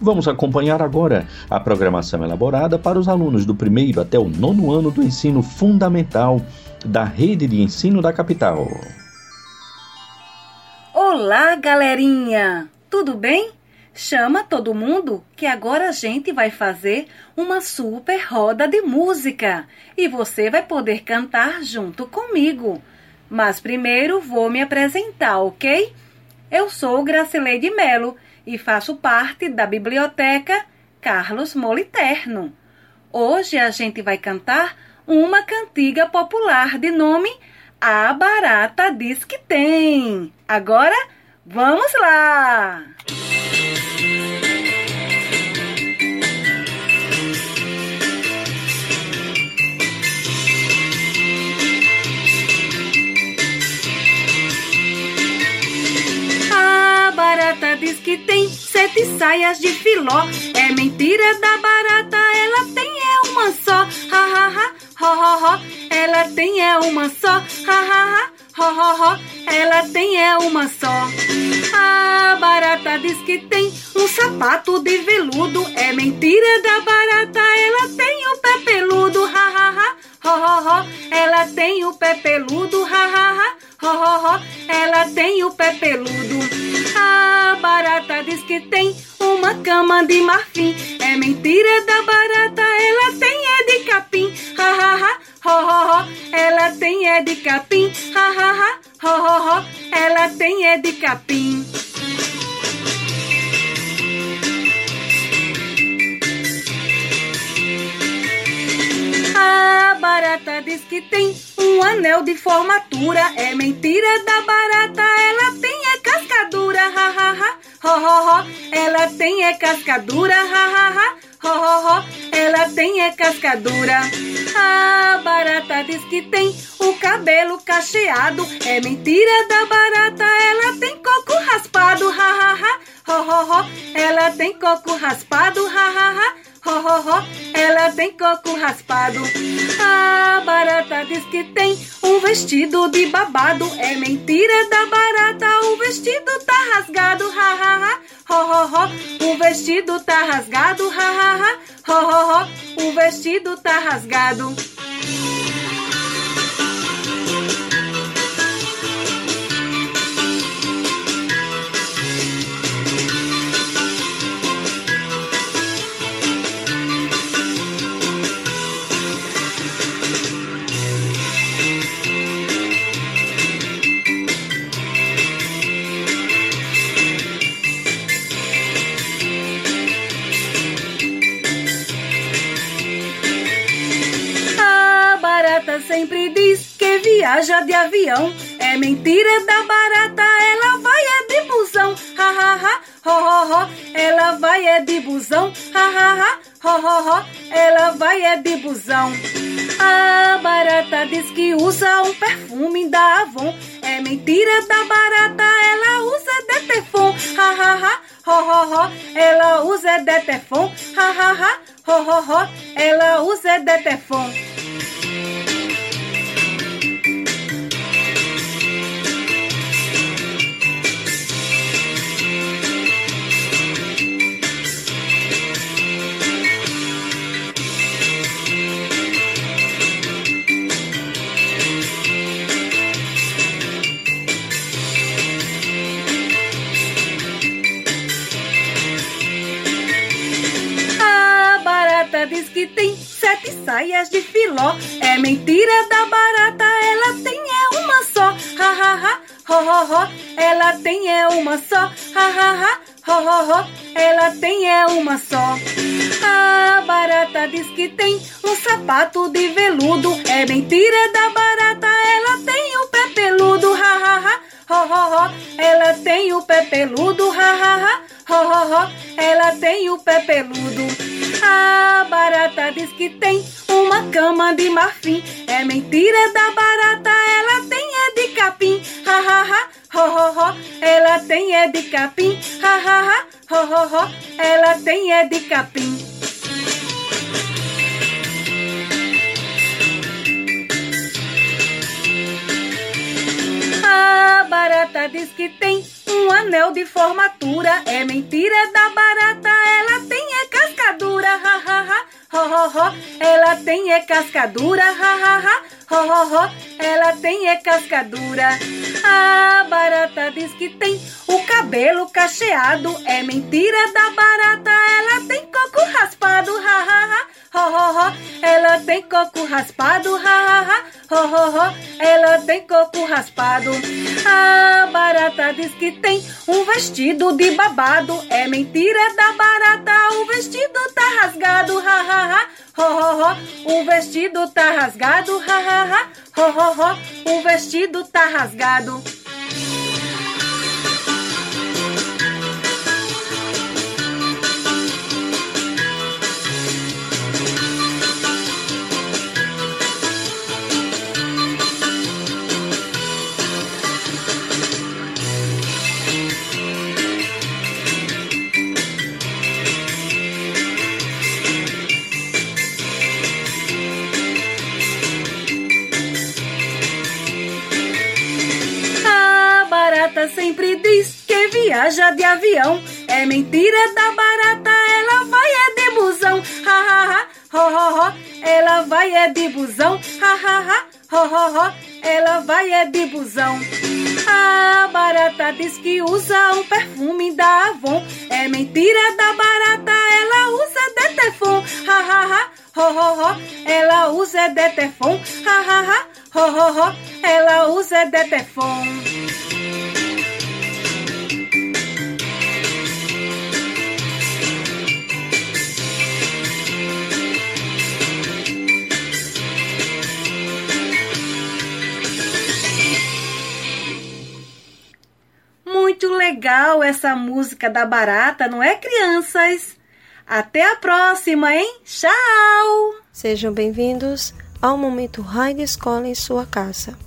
Vamos acompanhar agora a programação elaborada para os alunos do primeiro até o nono ano do ensino fundamental da Rede de Ensino da Capital. Olá, galerinha! Tudo bem? Chama todo mundo que agora a gente vai fazer uma super roda de música e você vai poder cantar junto comigo. Mas primeiro vou me apresentar, ok? Eu sou Gracileide Melo e faço parte da Biblioteca Carlos Moliterno. Hoje a gente vai cantar uma cantiga popular de nome A Barata Diz Que Tem. Agora, vamos lá! Barata diz que tem sete saias de filó. É mentira da barata, ela tem é uma só. Ha ha ha, ho ho ho. Ela tem é uma só. Ha ha ha, ho ho ho. Ela tem é uma só. A barata diz que tem um sapato de veludo. É mentira da barata, ela tem o pé peludo. Ha ha ha, ho ho ho. Ela tem o pé peludo. Ha ha ha, ho ho ho. Ela tem o pé peludo. A barata diz que tem uma cama de marfim. É mentira da barata, ela tem é de capim. Ha ha ha, ho ho ho. Ela tem é de capim. Ha ha ha, ho ho ho. Ela tem é de capim. A barata diz que tem um anel de formatura. É mentira da barata, ela tem é cascadura. Ha ha ha, ho ho ho. Ela tem é cascadura. Ha ha ha, ho ho ho. Ela tem é cascadura. A barata diz que tem o cabelo cacheado. É mentira da barata, ela tem coco raspado. Ha ha ha, ho ho ho. Ela tem coco raspado. Ha ha ha ho, ela tem coco raspado. A barata diz que tem um vestido de babado. É mentira da barata, o vestido tá rasgado, ha, ha, ha, ho, ho, ho. O vestido tá rasgado, ha, ha, ha, ho, ho, ho. O vestido tá rasgado. Viaja de avião. É mentira da barata, ela vai é de busão. Ha ha ha, ho ho ho. Ela vai é de busão. Ha ha ha, ho ho ho. Ela vai é de busão. A barata diz que usa um perfume da Avon. É mentira da barata, ela usa Detefon. Ha ha ha, ho ho ho. Ela usa Detefon. Ha ha ha, ho ho ho. Ela usa Detefon. Que tem sete saias de filó. É mentira da barata, ela tem é uma só. Ha ha ha, ho ho ho. Ela tem é uma só. Ha ha ha, ho ho ho. Ela tem é uma só. A barata diz que tem um sapato de veludo. É mentira da barata, ela tem o pé peludo. Ha ha ha, ho ho ho. Ela tem o pé peludo. Ha ha ha, ho ho ho. Ela tem o pé peludo. A barata diz que tem uma cama de marfim. É mentira da barata, ela tem é de capim. Ha ha ha, ho ho ho. Ela tem é de capim. Ha ha ha, ho ho ho. Ela tem é de capim. A barata diz que tem um anel de formatura é mentira da barata, ela tem a cascadura, ha, ha, ha ho, ho, ela tem é cascadura, ha, ha, ha, ho, ho, ho, ela tem é cascadura. A barata diz que tem. O cabelo cacheado, é mentira da barata, ela tem coco raspado, ha, ha, ha, ho, ho, ho, ela tem coco raspado, ha, ha, ha, ho, ho, ho, ela tem coco raspado. A barata diz que tem um vestido de babado, é mentira da barata, o vestido tá rasgado, ha, ha, ha, ho, ho, ho, o vestido tá rasgado, ha, ha, ha, ho, ho, ho, o vestido tá rasgado. Viaja de avião. É mentira da barata, ela vai é de busão. Ha ha ha, ho ho ho, ela vai é de busão. Ha ha ha, ho ho ho, ela vai é de busão. A barata diz que usa um perfume da Avon. É mentira da barata, ela usa Detefon. Ha ha ha, ho ho ho, ela usa Detefon. Ha ha ha, ho ho ho, ela usa Detefon. Muito legal essa música da barata, não é, crianças? Até a próxima, hein? Tchau! Sejam bem-vindos ao Momento de Escola em sua casa.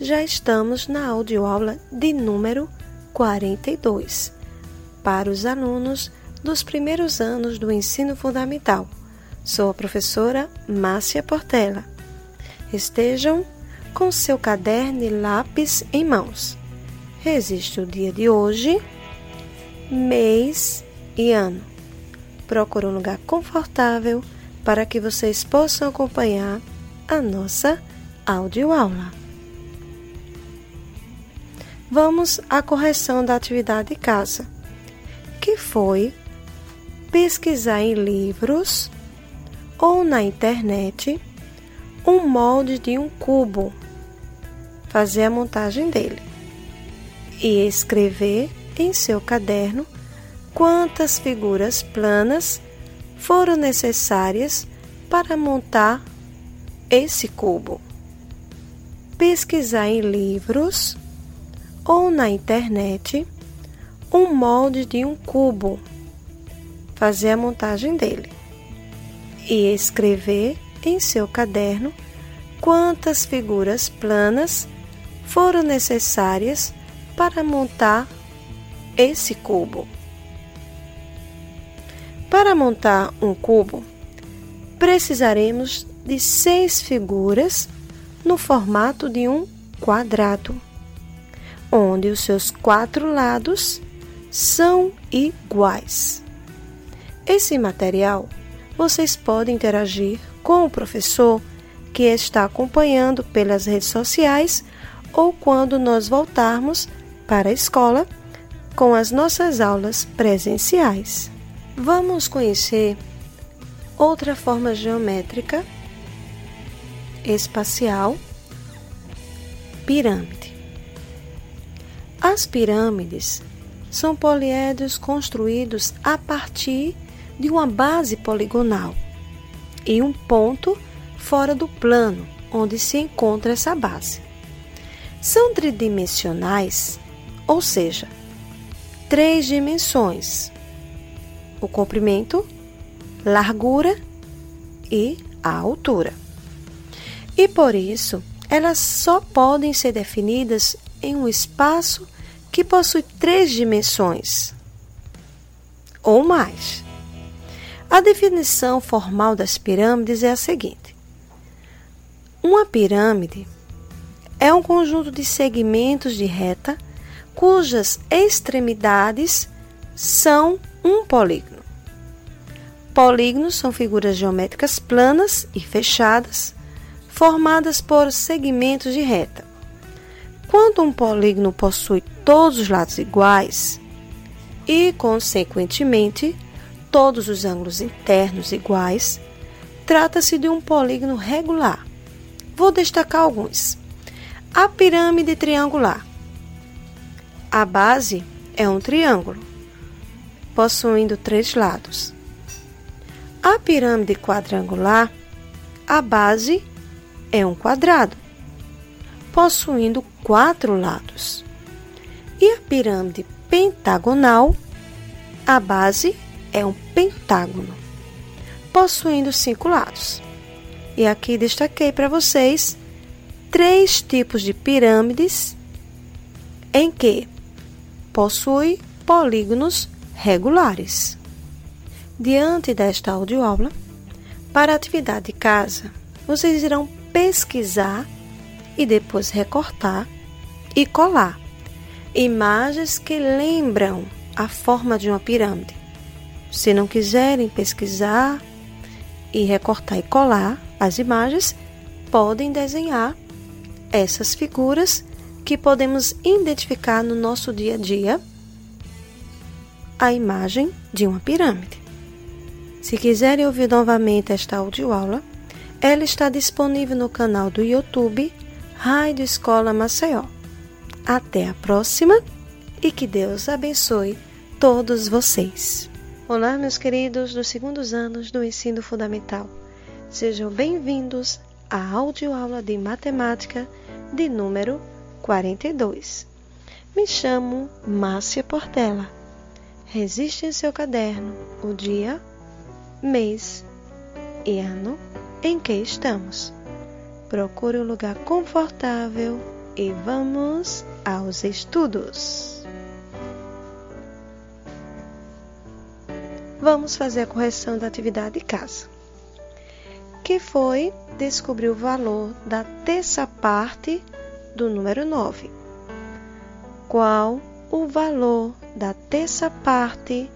Já estamos na audioaula de número 42 para os alunos dos primeiros anos do ensino fundamental. Sou a professora Márcia Portela. Estejam com seu caderno e lápis em mãos Existe o dia de hoje, mês e ano. Procure um lugar confortável para que vocês possam acompanhar a nossa audioaula. Vamos à correção da atividade de casa, que foi pesquisar em livros ou na internet um molde de um cubo, fazer a montagem dele e escrever em seu caderno quantas figuras planas foram necessárias para montar esse cubo. Pesquisar em livros ou na internet um molde de um cubo, fazer a montagem dele e escrever em seu caderno quantas figuras planas foram necessárias para montar esse cubo. Para montar um cubo, precisaremos de seis figuras no formato de um quadrado, onde os seus quatro lados são iguais. Esse material vocês podem interagir com o professor que está acompanhando pelas redes sociais ou quando nós voltarmos para a escola com as nossas aulas presenciais. Vamos conhecer outra forma geométrica espacial pirâmide. As pirâmides são poliedros construídos a partir de uma base poligonal e um ponto fora do plano onde se encontra essa base. São tridimensionais ou seja, três dimensões: o comprimento, largura e a altura. E por isso, elas só podem ser definidas em um espaço que possui três dimensões ou mais. A definição formal das pirâmides é a seguinte: uma pirâmide é um conjunto de segmentos de reta cujas extremidades são um polígono. polígonos são figuras geométricas planas e fechadas, formadas por segmentos de reta. Quando um polígono possui todos os lados iguais e, consequentemente, todos os ângulos internos iguais, trata-se de um polígono regular. Vou destacar alguns. A pirâmide triangular. A base é um triângulo, possuindo três lados. A pirâmide quadrangular, a base é um quadrado, possuindo quatro lados. E a pirâmide pentagonal, a base é um pentágono, possuindo cinco lados. E aqui destaquei para vocês três tipos de pirâmides em que possui polígonos regulares. Diante desta audioaula, para a atividade de casa, vocês irão pesquisar e depois recortar e colar imagens que lembram a forma de uma pirâmide. Se não quiserem pesquisar e recortar e colar as imagens, podem desenhar essas figuras que podemos identificar no nosso dia a dia a imagem de uma pirâmide. Se quiserem ouvir novamente esta audioaula, ela está disponível no canal do YouTube Rádio Escola Maceió. Até a próxima e que Deus abençoe todos vocês. Olá, meus queridos dos segundos anos do ensino fundamental. Sejam bem-vindos à audioaula de matemática de número 42. Me chamo Márcia Portela. Resiste em seu caderno o dia, mês e ano em que estamos. Procure um lugar confortável e vamos aos estudos. Vamos fazer a correção da atividade de casa, que foi descobrir o valor da terça parte do número 9. Qual o valor da terça parte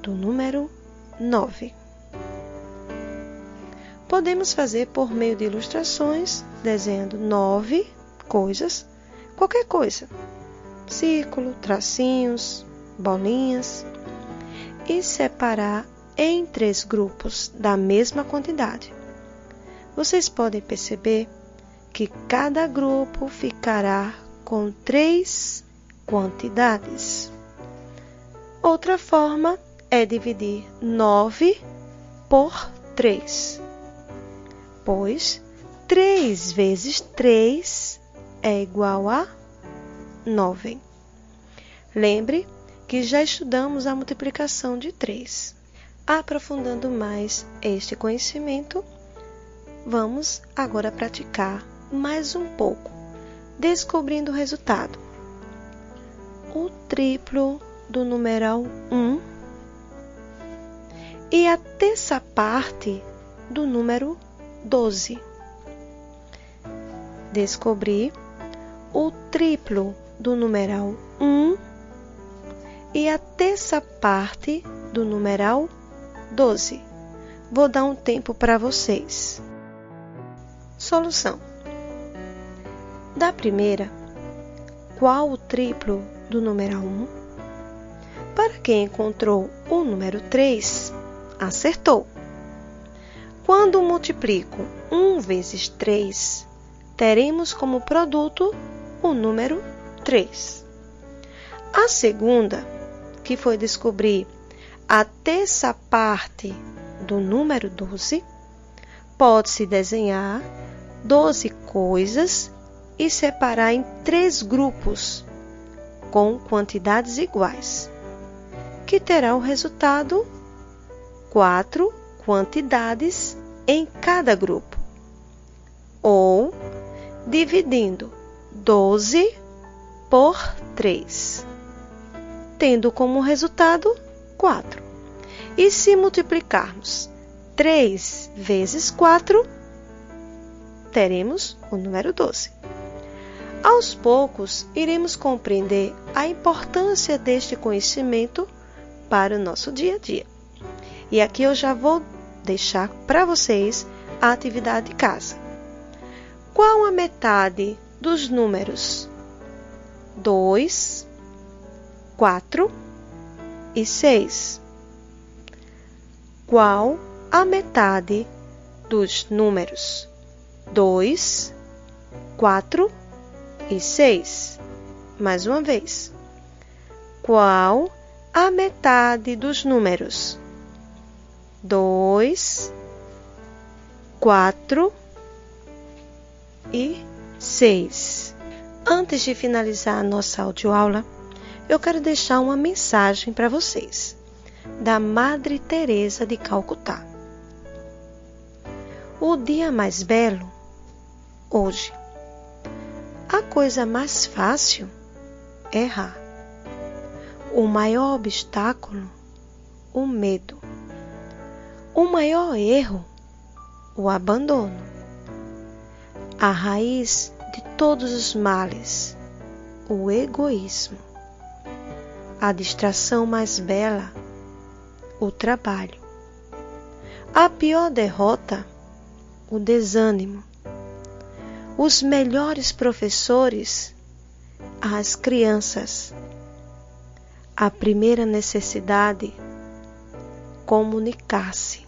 do número 9? Podemos fazer por meio de ilustrações, desenhando nove coisas, qualquer coisa, círculo, tracinhos, bolinhas, e separar em três grupos da mesma quantidade. Vocês podem perceber que cada grupo ficará com três quantidades. Outra forma é dividir nove por três pois 3 vezes 3 é igual a 9. Lembre que já estudamos a multiplicação de 3. Aprofundando mais este conhecimento, vamos agora praticar mais um pouco, descobrindo o resultado. O triplo do numeral 1 e a terça parte do número 12. Descobri o triplo do numeral 1 e a terça parte do numeral 12. Vou dar um tempo para vocês. Solução: Da primeira, qual o triplo do numeral 1? Para quem encontrou o número 3, acertou. Quando multiplico 1 vezes 3, teremos como produto o número 3. A segunda, que foi descobrir a terça parte do número 12, pode-se desenhar 12 coisas e separar em três grupos com quantidades iguais, que terá o resultado 4 quantidades em cada grupo, ou dividindo 12 por 3, tendo como resultado 4. E se multiplicarmos 3 vezes 4, teremos o número 12. Aos poucos, iremos compreender a importância deste conhecimento para o nosso dia a dia. E aqui eu já vou deixar para vocês a atividade de casa. Qual a metade dos números 2, 4 e 6? Qual a metade dos números 2, 4 e 6? Mais uma vez. Qual a metade dos números dois, quatro e seis. Antes de finalizar a nossa audioaula, eu quero deixar uma mensagem para vocês da Madre Teresa de Calcutá. O dia mais belo hoje. A coisa mais fácil é errar. O maior obstáculo, o medo. O maior erro, o abandono. A raiz de todos os males, o egoísmo. A distração mais bela, o trabalho. A pior derrota, o desânimo. Os melhores professores, as crianças. A primeira necessidade, comunicar-se.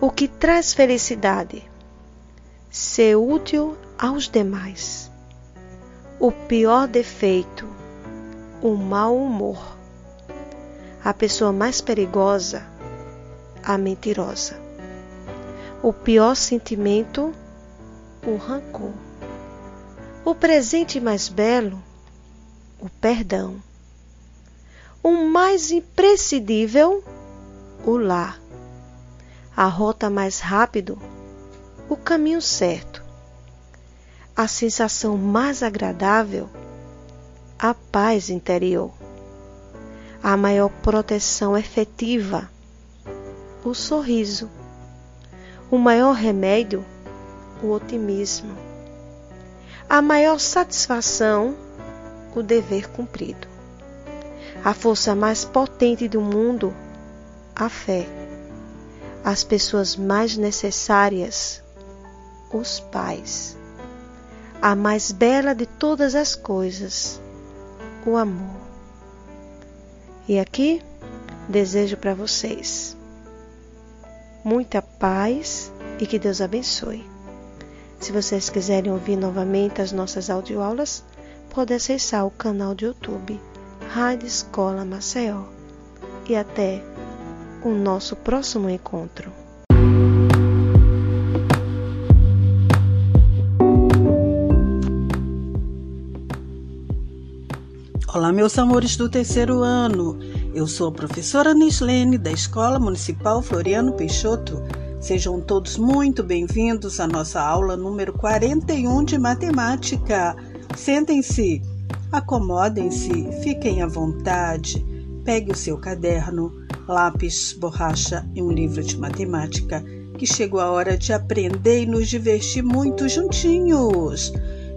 O que traz felicidade? Ser útil aos demais. O pior defeito, o mau humor. A pessoa mais perigosa, a mentirosa. O pior sentimento, o rancor. O presente mais belo, o perdão. O mais imprescindível, o lar a rota mais rápido, o caminho certo. A sensação mais agradável, a paz interior. A maior proteção efetiva, o sorriso. O maior remédio, o otimismo. A maior satisfação, o dever cumprido. A força mais potente do mundo, a fé as pessoas mais necessárias, os pais. A mais bela de todas as coisas, o amor. E aqui desejo para vocês muita paz e que Deus abençoe. Se vocês quiserem ouvir novamente as nossas audioaulas, pode acessar o canal de YouTube Rádio Escola Maceió. E até o nosso próximo encontro. Olá, meus amores do terceiro ano. Eu sou a professora Nislene da Escola Municipal Floriano Peixoto. Sejam todos muito bem-vindos à nossa aula número 41 de matemática. Sentem-se, acomodem-se, fiquem à vontade, pegue o seu caderno, lápis, borracha e um livro de matemática, que chegou a hora de aprender e nos divertir muito juntinhos.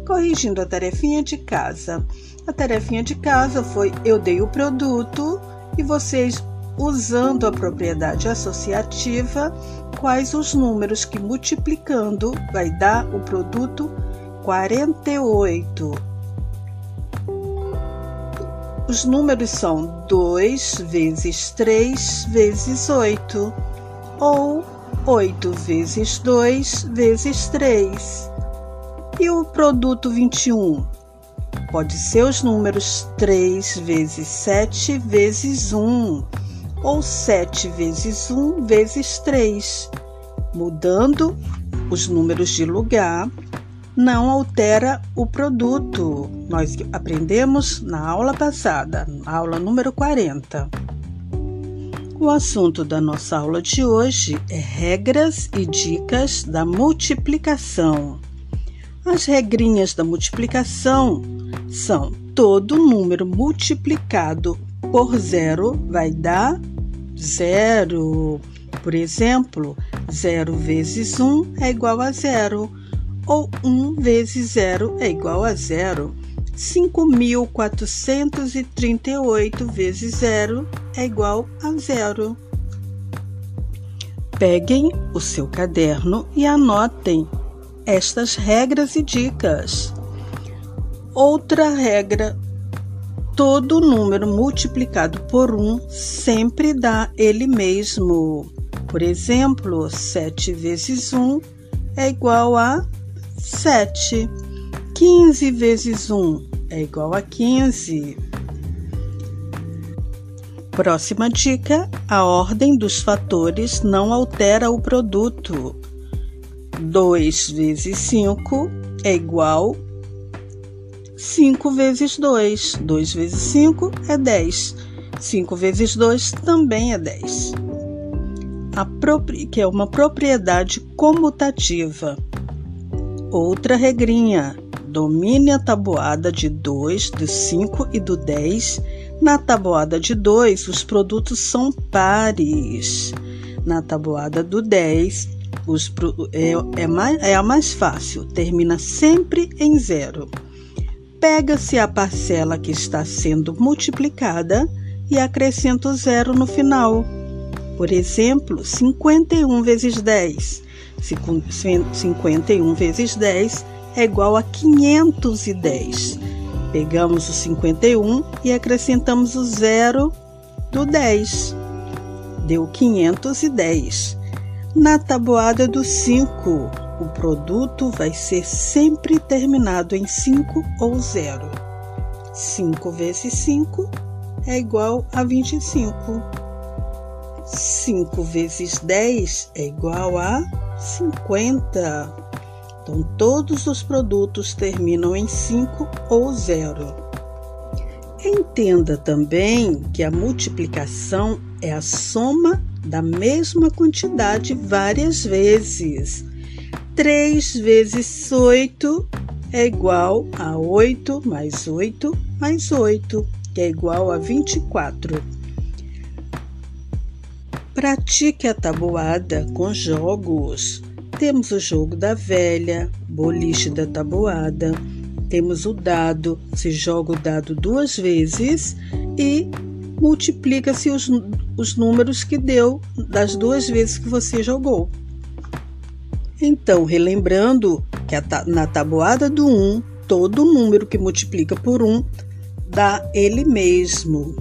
Corrigindo a tarefinha de casa. A tarefinha de casa foi eu dei o produto e vocês, usando a propriedade associativa, quais os números que multiplicando vai dar o produto 48. Os números são 2 vezes 3 vezes 8, ou 8 vezes 2 vezes 3. E o produto 21? Pode ser os números 3 vezes 7 vezes 1, ou 7 vezes 1 vezes 3, mudando os números de lugar não altera o produto. Nós aprendemos na aula passada, aula número 40. O assunto da nossa aula de hoje é regras e dicas da multiplicação. As regrinhas da multiplicação são todo número multiplicado por zero vai dar zero. Por exemplo, zero vezes um é igual a zero ou 1 vezes 0 é igual a zero. 5.438 vezes 0 é igual a zero. Peguem o seu caderno e anotem estas regras e dicas. Outra regra: todo número multiplicado por 1 um sempre dá ele mesmo. Por exemplo, 7 vezes 1 é igual a 7. 15 vezes 1 é igual a 15. Próxima dica: a ordem dos fatores não altera o produto. 2 vezes 5 é igual 5 vezes 2. 2 vezes 5 é 10. 5 vezes 2 também é 10. A que é uma propriedade comutativa. Outra regrinha: domine a tabuada de 2, do 5 e do 10. Na tabuada de 2, os produtos são pares. Na tabuada do 10, os, é, é, mais, é a mais fácil, termina sempre em zero. Pega-se a parcela que está sendo multiplicada e acrescenta o zero no final. Por exemplo, 51 vezes 10. 51 vezes 10 é igual a 510. Pegamos o 51 e acrescentamos o zero do 10. Deu 510. Na tabuada do 5, o produto vai ser sempre terminado em 5 ou 0. 5 vezes 5 é igual a 25. 5 vezes 10 é igual a 50. Então, todos os produtos terminam em 5 ou 0. Entenda também que a multiplicação é a soma da mesma quantidade várias vezes. 3 vezes 8 é igual a 8 mais 8 mais 8, que é igual a 24. Pratique a tabuada com jogos. Temos o jogo da velha, boliche da tabuada, temos o dado, se joga o dado duas vezes e multiplica-se os, os números que deu das duas vezes que você jogou. Então, relembrando que a, na tabuada do 1, todo número que multiplica por 1 dá ele mesmo.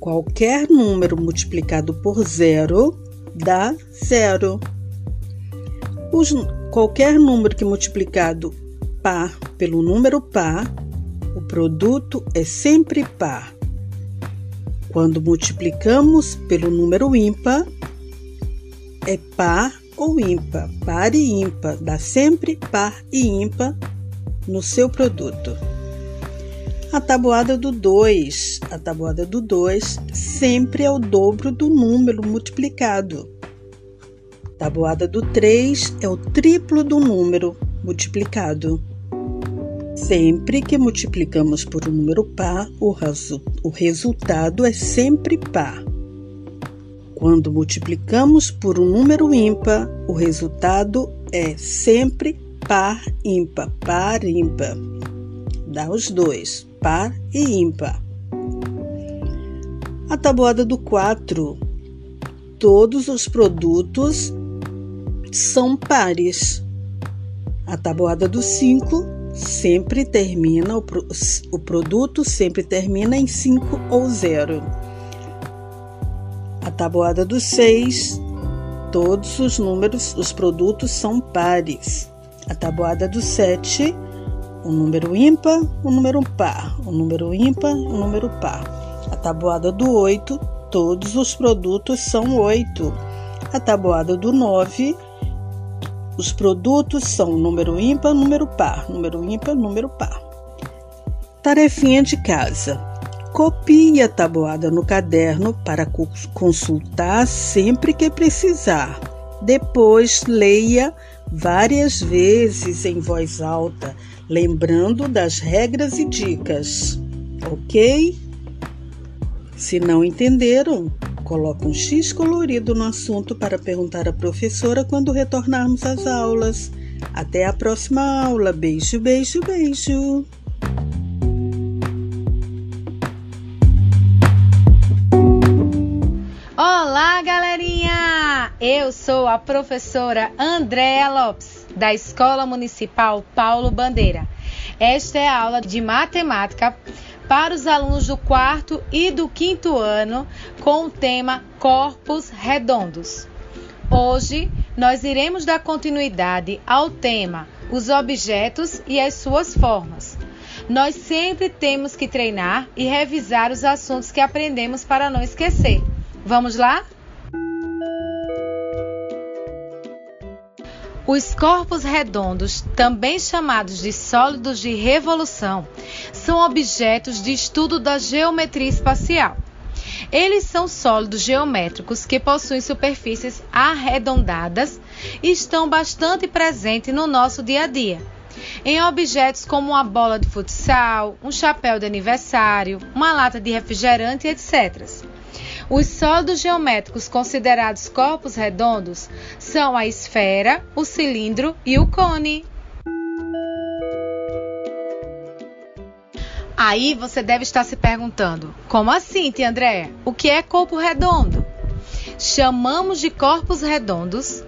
Qualquer número multiplicado por zero dá zero. Os, qualquer número que multiplicado par pelo número par, o produto é sempre par. Quando multiplicamos pelo número ímpar, é par ou ímpar. Par e ímpar dá sempre par e ímpar no seu produto. A tabuada do 2. A tabuada do 2 sempre é o dobro do número multiplicado. A tabuada do 3 é o triplo do número multiplicado. Sempre que multiplicamos por um número par, o, o resultado é sempre par. Quando multiplicamos por um número ímpar, o resultado é sempre par ímpar, par ímpar. Dá os dois par e ímpar. A tabuada do 4. Todos os produtos são pares. A tabuada do 5 sempre termina, o, produto sempre termina em 5 ou 0. A tabuada do 6, todos os números, os produtos são pares. A tabuada do 7, o número ímpar, o número par, o número ímpar, o número par. A tabuada do 8, todos os produtos são 8. A tabuada do 9, os produtos são número ímpar, número par, número ímpar, número par. Tarefinha de casa. Copie a tabuada no caderno para consultar sempre que precisar. Depois leia várias vezes em voz alta lembrando das regras e dicas, ok? Se não entenderam, coloque um X colorido no assunto para perguntar à professora quando retornarmos às aulas. Até a próxima aula. Beijo, beijo, beijo. Olá, galerinha! Eu sou a professora Andréa Lopes, da Escola Municipal Paulo Bandeira. Esta é a aula de matemática para os alunos do quarto e do quinto ano com o tema Corpos Redondos. Hoje nós iremos dar continuidade ao tema Os objetos e as suas formas. Nós sempre temos que treinar e revisar os assuntos que aprendemos para não esquecer. Vamos lá? Os corpos redondos, também chamados de sólidos de revolução, são objetos de estudo da geometria espacial. Eles são sólidos geométricos que possuem superfícies arredondadas e estão bastante presentes no nosso dia a dia. Em objetos como uma bola de futsal, um chapéu de aniversário, uma lata de refrigerante, etc. Os sólidos geométricos considerados corpos redondos são a esfera, o cilindro e o cone. Aí você deve estar se perguntando: como assim, tia Andréa? O que é corpo redondo? Chamamos de corpos redondos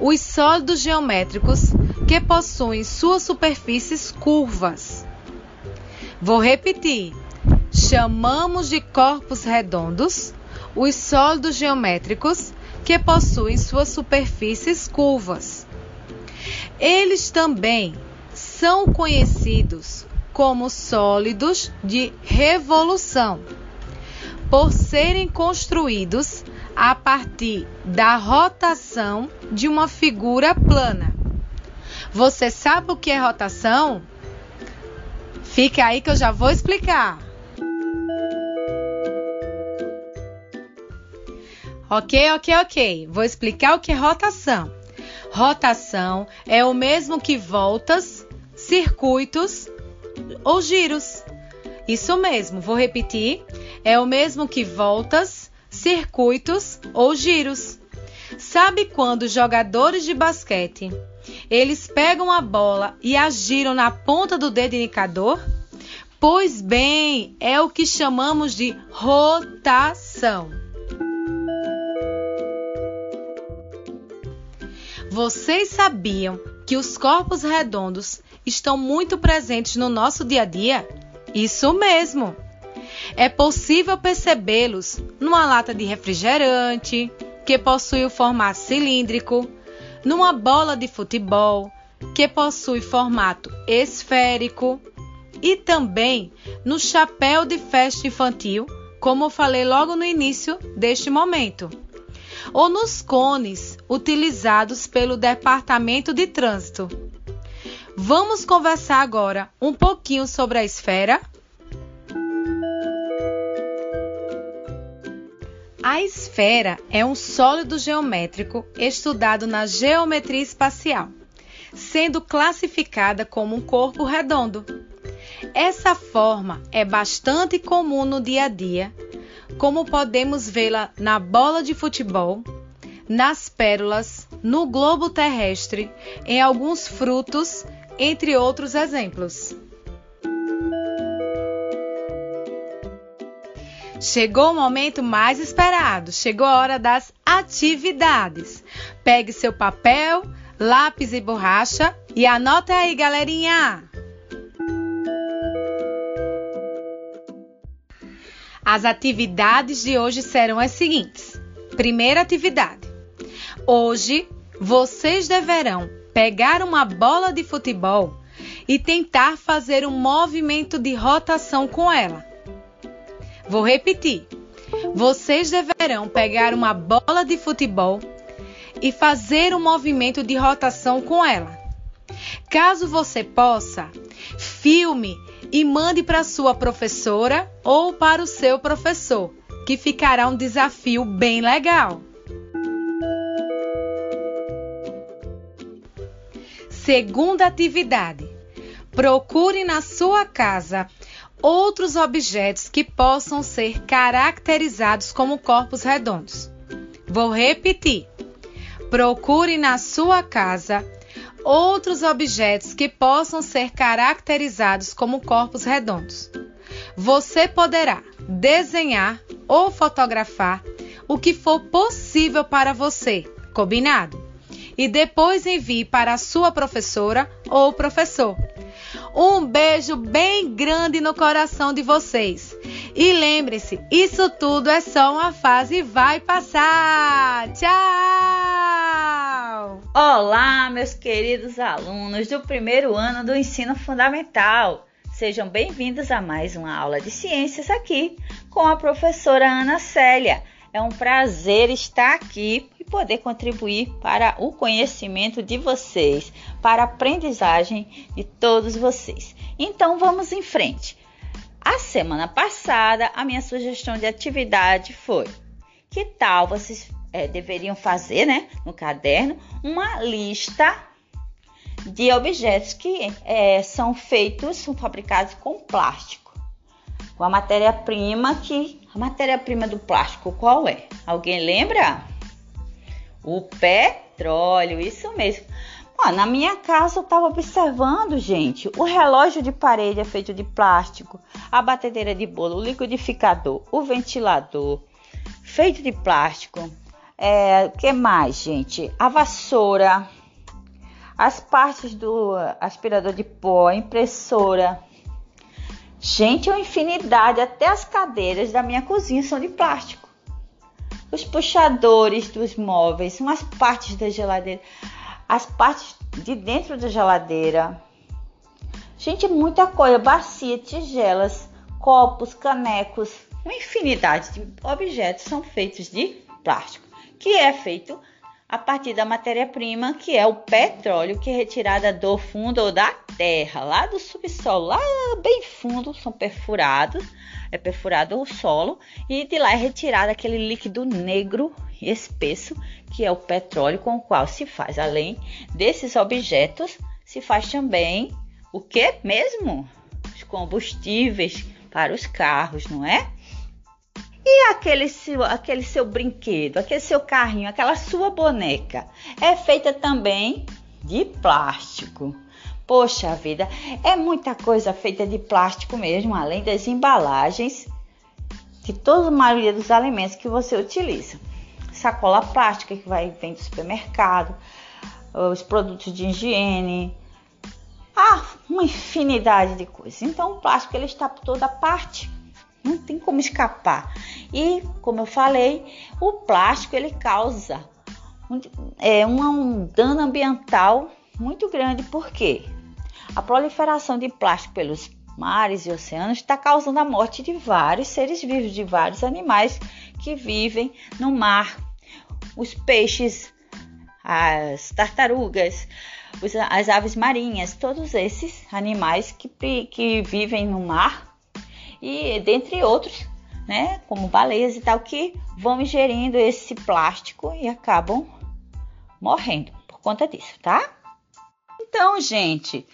os sólidos geométricos que possuem suas superfícies curvas. Vou repetir: chamamos de corpos redondos os sólidos geométricos que possuem suas superfícies curvas. Eles também são conhecidos como sólidos de revolução, por serem construídos a partir da rotação de uma figura plana. Você sabe o que é rotação? Fique aí que eu já vou explicar. Ok, ok, ok. Vou explicar o que é rotação. Rotação é o mesmo que voltas, circuitos ou giros. Isso mesmo, vou repetir. É o mesmo que voltas, circuitos ou giros. Sabe quando jogadores de basquete eles pegam a bola e a giram na ponta do dedo indicador? Pois bem, é o que chamamos de rotação. Vocês sabiam que os corpos redondos estão muito presentes no nosso dia a dia? Isso mesmo! É possível percebê-los numa lata de refrigerante, que possui o formato cilíndrico, numa bola de futebol, que possui formato esférico, e também no chapéu de festa infantil, como eu falei logo no início deste momento ou nos cones utilizados pelo Departamento de Trânsito. Vamos conversar agora um pouquinho sobre a esfera? A esfera é um sólido geométrico estudado na geometria espacial, sendo classificada como um corpo redondo. Essa forma é bastante comum no dia a dia como podemos vê-la na bola de futebol, nas pérolas, no globo terrestre, em alguns frutos, entre outros exemplos. Chegou o momento mais esperado, chegou a hora das atividades. Pegue seu papel, lápis e borracha e anota aí, galerinha! As atividades de hoje serão as seguintes. Primeira atividade: hoje vocês deverão pegar uma bola de futebol e tentar fazer um movimento de rotação com ela. Vou repetir. Vocês deverão pegar uma bola de futebol e fazer um movimento de rotação com ela. Caso você possa, filme e mande para sua professora ou para o seu professor, que ficará um desafio bem legal. Segunda atividade: procure na sua casa outros objetos que possam ser caracterizados como corpos redondos. Vou repetir. Procure na sua casa outros objetos que possam ser caracterizados como corpos redondos. Você poderá desenhar ou fotografar o que for possível para você, Combinado? E depois envie para a sua professora ou professor. Um beijo bem grande no coração de vocês. E lembre-se, isso tudo é só uma fase e vai passar. Tchau! Olá, meus queridos alunos do primeiro ano do ensino fundamental. Sejam bem-vindos a mais uma aula de ciências aqui com a professora Ana Célia. É um prazer estar aqui poder contribuir para o conhecimento de vocês, para a aprendizagem de todos vocês. Então vamos em frente. A semana passada, a minha sugestão de atividade foi: que tal vocês é, deveriam fazer, né, no caderno, uma lista de objetos que é, são feitos, são fabricados com plástico, com a matéria-prima que a matéria-prima do plástico qual é? Alguém lembra? O petróleo, isso mesmo. Ó, na minha casa eu estava observando, gente, o relógio de parede é feito de plástico, a batedeira de bolo, o liquidificador, o ventilador, feito de plástico. É, que mais, gente? A vassoura, as partes do aspirador de pó, a impressora. Gente, é uma infinidade, até as cadeiras da minha cozinha são de plástico. Os puxadores dos móveis, são as partes da geladeira as partes de dentro da geladeira. Gente, muita coisa, bacia, tigelas, copos, canecos, uma infinidade de objetos são feitos de plástico, que é feito a partir da matéria-prima, que é o petróleo, que é retirada do fundo ou da terra, lá do subsolo, lá bem fundo, são perfurados, é perfurado o solo e de lá é retirado aquele líquido negro espesso que é o petróleo com o qual se faz, além desses objetos, se faz também o que mesmo? Os combustíveis para os carros, não é? E aquele seu, aquele seu brinquedo, aquele seu carrinho, aquela sua boneca, é feita também de plástico. Poxa vida, é muita coisa feita de plástico mesmo, além das embalagens de toda a maioria dos alimentos que você utiliza sacola plástica que vai vem do supermercado, os produtos de higiene, ah, uma infinidade de coisas. Então o plástico ele está por toda parte, não tem como escapar. E como eu falei, o plástico ele causa um, é, um, um dano ambiental muito grande, porque a proliferação de plástico pelos mares e oceanos está causando a morte de vários seres vivos, de vários animais que vivem no mar, os peixes, as tartarugas, as aves marinhas, todos esses animais que, que vivem no mar e dentre outros, né, como baleias e tal, que vão ingerindo esse plástico e acabam morrendo por conta disso, tá? Então, gente,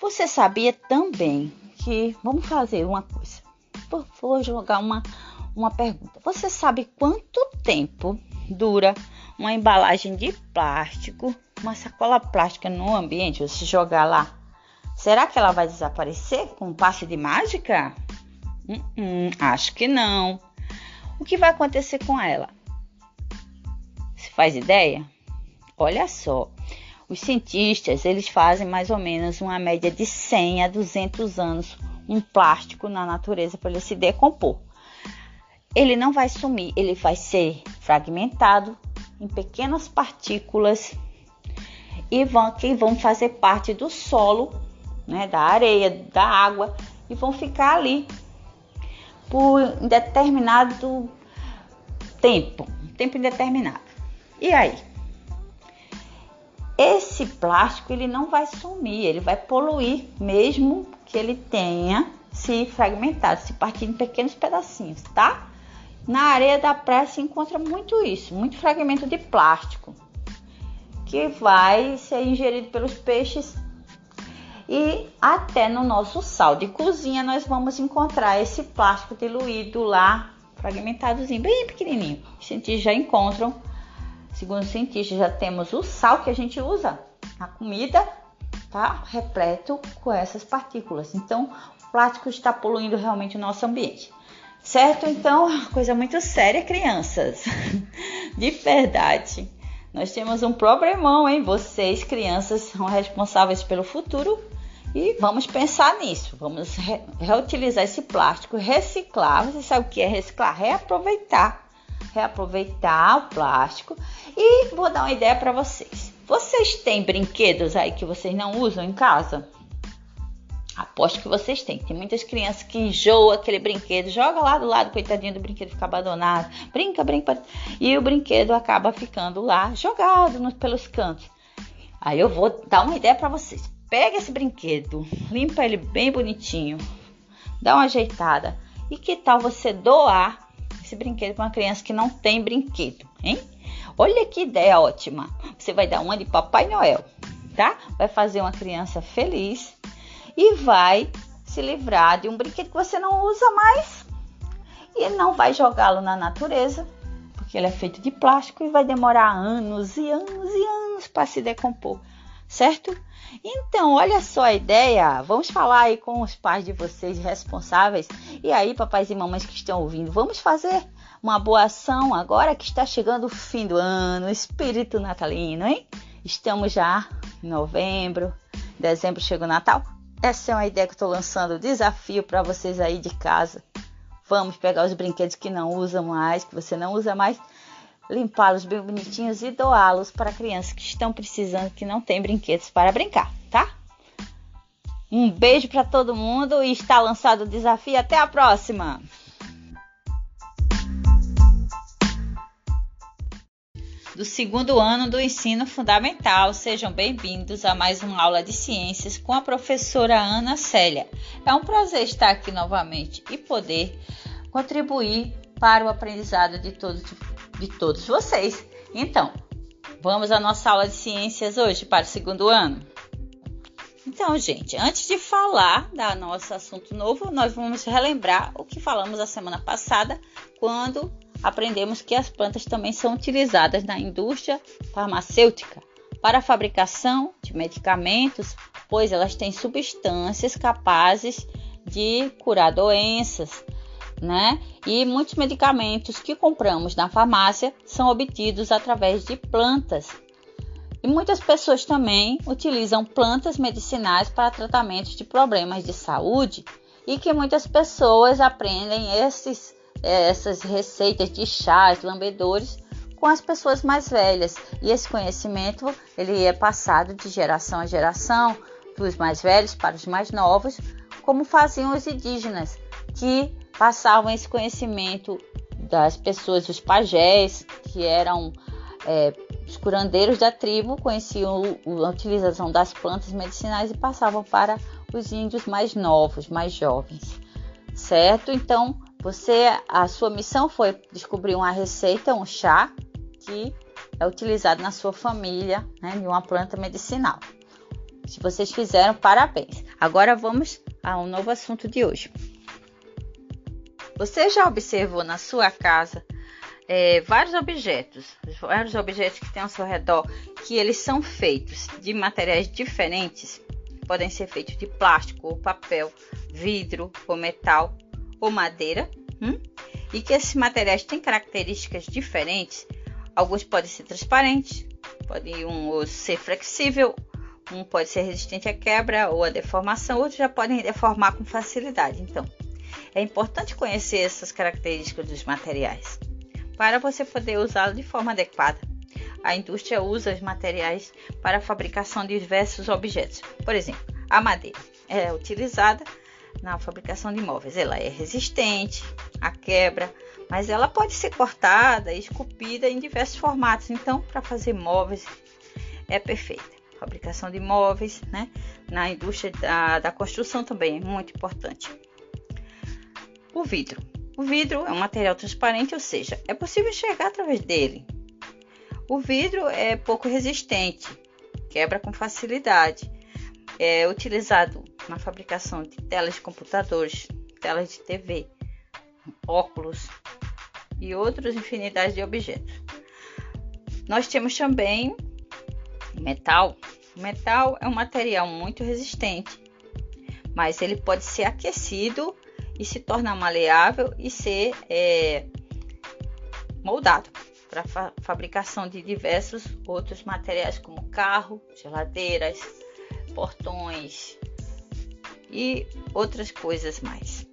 você sabia também que vamos fazer uma coisa. Vou jogar uma uma pergunta. Você sabe quanto tempo dura uma embalagem de plástico, uma sacola plástica no ambiente, você jogar lá, será que ela vai desaparecer com um passe de mágica? Hum, hum, acho que não. O que vai acontecer com ela? Você faz ideia? Olha só, os cientistas eles fazem mais ou menos uma média de 100 a 200 anos um plástico na natureza para ele se decompor ele não vai sumir, ele vai ser fragmentado em pequenas partículas e vão, que vão fazer parte do solo, né, da areia, da água e vão ficar ali por um determinado tempo, um tempo indeterminado. E aí? Esse plástico ele não vai sumir, ele vai poluir mesmo que ele tenha se fragmentado, se partir em pequenos pedacinhos, tá? Na areia da praia se encontra muito isso, muito fragmento de plástico que vai ser ingerido pelos peixes e até no nosso sal de cozinha nós vamos encontrar esse plástico diluído lá, fragmentadozinho, bem pequenininho. Os cientistas já encontram, segundo os cientistas, já temos o sal que a gente usa na comida, tá repleto com essas partículas. Então, o plástico está poluindo realmente o nosso ambiente. Certo? Então, coisa muito séria, crianças. De verdade. nós temos um problemão, hein? Vocês, crianças, são responsáveis pelo futuro e vamos pensar nisso. Vamos re reutilizar esse plástico, reciclar. Você sabe o que é reciclar? Reaproveitar. Reaproveitar o plástico. E vou dar uma ideia para vocês. Vocês têm brinquedos aí que vocês não usam em casa? Aposto que vocês têm. Tem muitas crianças que enjoam aquele brinquedo, joga lá do lado, coitadinho do brinquedo fica abandonado. Brinca, brinca. E o brinquedo acaba ficando lá, jogado nos, pelos cantos. Aí eu vou dar uma ideia para vocês. Pega esse brinquedo, limpa ele bem bonitinho, dá uma ajeitada. E que tal você doar esse brinquedo para uma criança que não tem brinquedo, hein? Olha que ideia ótima. Você vai dar uma de Papai Noel, tá? Vai fazer uma criança feliz e vai se livrar de um brinquedo que você não usa mais e não vai jogá-lo na natureza, porque ele é feito de plástico e vai demorar anos e anos e anos para se decompor, certo? Então, olha só a ideia. Vamos falar aí com os pais de vocês responsáveis. E aí, papais e mamães que estão ouvindo, vamos fazer uma boa ação agora que está chegando o fim do ano, espírito natalino, hein? Estamos já em novembro, dezembro chega o Natal. Essa é uma ideia que eu estou lançando, desafio para vocês aí de casa. Vamos pegar os brinquedos que não usam mais, que você não usa mais, limpá-los bem bonitinhos e doá-los para crianças que estão precisando, que não têm brinquedos para brincar, tá? Um beijo para todo mundo e está lançado o desafio. Até a próxima! do segundo ano do ensino fundamental. Sejam bem-vindos a mais uma aula de ciências com a professora Ana Célia. É um prazer estar aqui novamente e poder contribuir para o aprendizado de todos, de todos vocês. Então, vamos à nossa aula de ciências hoje para o segundo ano. Então, gente, antes de falar da nosso assunto novo, nós vamos relembrar o que falamos a semana passada, quando aprendemos que as plantas também são utilizadas na indústria farmacêutica para a fabricação de medicamentos, pois elas têm substâncias capazes de curar doenças, né? E muitos medicamentos que compramos na farmácia são obtidos através de plantas. E muitas pessoas também utilizam plantas medicinais para tratamentos de problemas de saúde e que muitas pessoas aprendem esses essas receitas de chás, lambedores com as pessoas mais velhas. E esse conhecimento ele é passado de geração a geração, dos mais velhos para os mais novos, como faziam os indígenas, que passavam esse conhecimento das pessoas, os pajés, que eram é, os curandeiros da tribo, conheciam a utilização das plantas medicinais e passavam para os índios mais novos, mais jovens, certo? Então, você, a sua missão foi descobrir uma receita, um chá que é utilizado na sua família, né, de uma planta medicinal. Se vocês fizeram, parabéns. Agora vamos ao novo assunto de hoje. Você já observou na sua casa é, vários objetos, vários objetos que tem ao seu redor, que eles são feitos de materiais diferentes? Podem ser feitos de plástico ou papel, vidro ou metal ou madeira, hum? e que esses materiais têm características diferentes. Alguns podem ser transparentes, pode um ser flexível, um pode ser resistente à quebra ou à deformação, outros já podem deformar com facilidade. Então, é importante conhecer essas características dos materiais para você poder usá-los de forma adequada. A indústria usa os materiais para a fabricação de diversos objetos. Por exemplo, a madeira é utilizada na fabricação de móveis. Ela é resistente à quebra, mas ela pode ser cortada e esculpida em diversos formatos. Então, para fazer móveis é perfeita. Fabricação de móveis, né? Na indústria da, da construção também é muito importante. O vidro. O vidro é um material transparente, ou seja, é possível enxergar através dele. O vidro é pouco resistente, quebra com facilidade é utilizado na fabricação de telas de computadores, telas de TV, óculos e outras infinidades de objetos. Nós temos também metal. O metal é um material muito resistente, mas ele pode ser aquecido e se tornar maleável e ser é, moldado para fa fabricação de diversos outros materiais como carro, geladeiras, portões e outras coisas mais.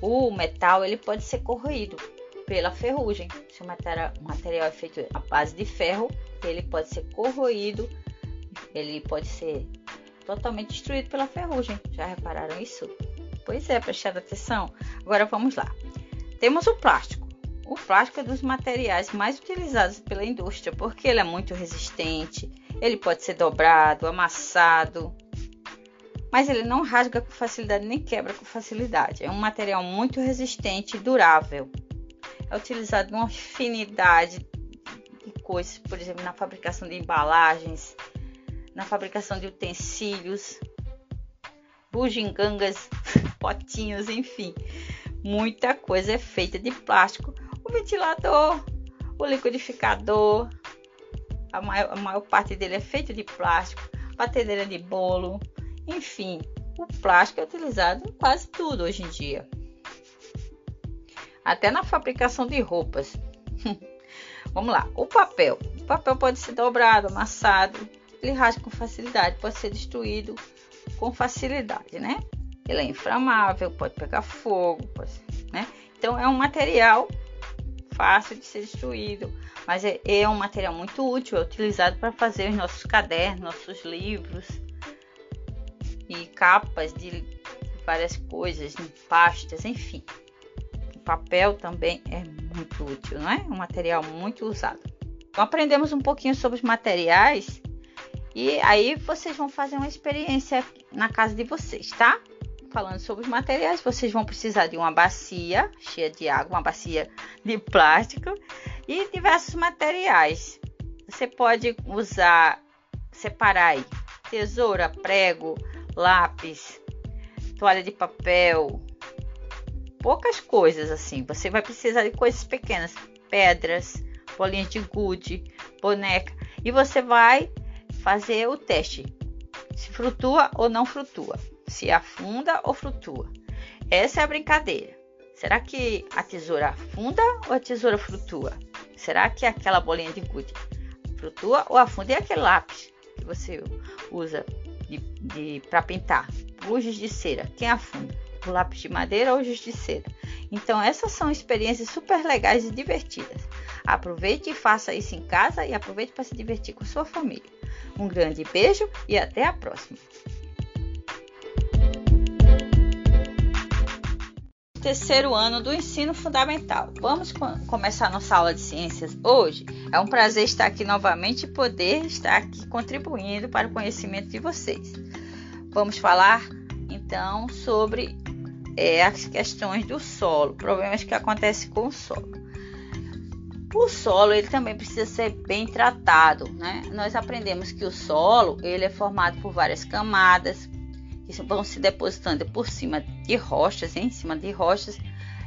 O metal ele pode ser corroído pela ferrugem. Se o material, material é feito à base de ferro, ele pode ser corroído, ele pode ser totalmente destruído pela ferrugem. Já repararam isso? Pois é, prestaram atenção? Agora vamos lá. Temos o plástico. O plástico é dos materiais mais utilizados pela indústria porque ele é muito resistente, ele pode ser dobrado, amassado, mas ele não rasga com facilidade nem quebra com facilidade. É um material muito resistente e durável. É utilizado em uma infinidade de coisas, por exemplo, na fabricação de embalagens, na fabricação de utensílios, bugigangas, potinhos, enfim. Muita coisa é feita de plástico. O ventilador, o liquidificador, a maior, a maior parte dele é feito de plástico. Batedeira de bolo, enfim, o plástico é utilizado em quase tudo hoje em dia. Até na fabricação de roupas. Vamos lá, o papel. O papel pode ser dobrado, amassado, ele rasga com facilidade, pode ser destruído com facilidade, né? Ele é inflamável, pode pegar fogo, pode, né? Então é um material fácil de ser destruído, mas é, é um material muito útil, é utilizado para fazer os nossos cadernos, nossos livros e capas de várias coisas, pastas, enfim. O papel também é muito útil, não é? Um material muito usado. Então aprendemos um pouquinho sobre os materiais e aí vocês vão fazer uma experiência na casa de vocês, tá? Falando sobre os materiais, vocês vão precisar de uma bacia cheia de água, uma bacia de plástico e diversos materiais. Você pode usar, separar aí, tesoura, prego, lápis, toalha de papel, poucas coisas assim. Você vai precisar de coisas pequenas, pedras, bolinhas de gude, boneca, e você vai fazer o teste se flutua ou não flutua, se afunda ou flutua. Essa é a brincadeira. Será que a tesoura afunda ou a tesoura flutua? Será que aquela bolinha de gude flutua ou afunda? E aquele lápis que você usa de, de para pintar? O cera, quem afunda? O lápis de madeira ou o cera? Então, essas são experiências super legais e divertidas. Aproveite e faça isso em casa e aproveite para se divertir com sua família. Um grande beijo e até a próxima! Terceiro ano do ensino fundamental. Vamos começar nossa aula de ciências hoje. É um prazer estar aqui novamente e poder estar aqui contribuindo para o conhecimento de vocês. Vamos falar então sobre é, as questões do solo, problemas que acontecem com o solo. O solo ele também precisa ser bem tratado, né? Nós aprendemos que o solo ele é formado por várias camadas que vão se depositando por cima de rochas, em cima de rochas,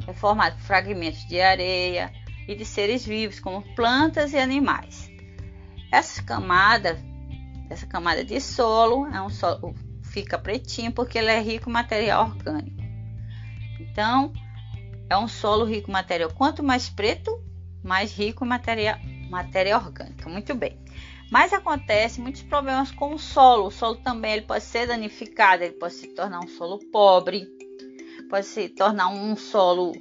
é formado por fragmentos de areia e de seres vivos, como plantas e animais. Essa camada, essa camada de solo, é um solo fica pretinho porque ele é rico em material orgânico. Então, é um solo rico em material. Quanto mais preto, mais rico em matéria, matéria orgânica. Muito bem. Mas acontece muitos problemas com o solo. O solo também ele pode ser danificado, ele pode se tornar um solo pobre, pode se tornar um solo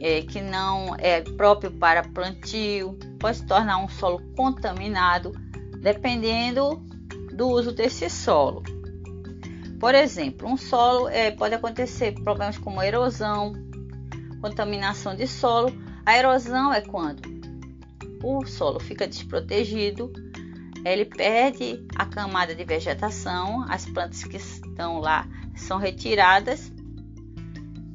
é, que não é próprio para plantio, pode se tornar um solo contaminado, dependendo do uso desse solo. Por exemplo, um solo é, pode acontecer problemas como erosão, contaminação de solo a erosão é quando o solo fica desprotegido, ele perde a camada de vegetação, as plantas que estão lá são retiradas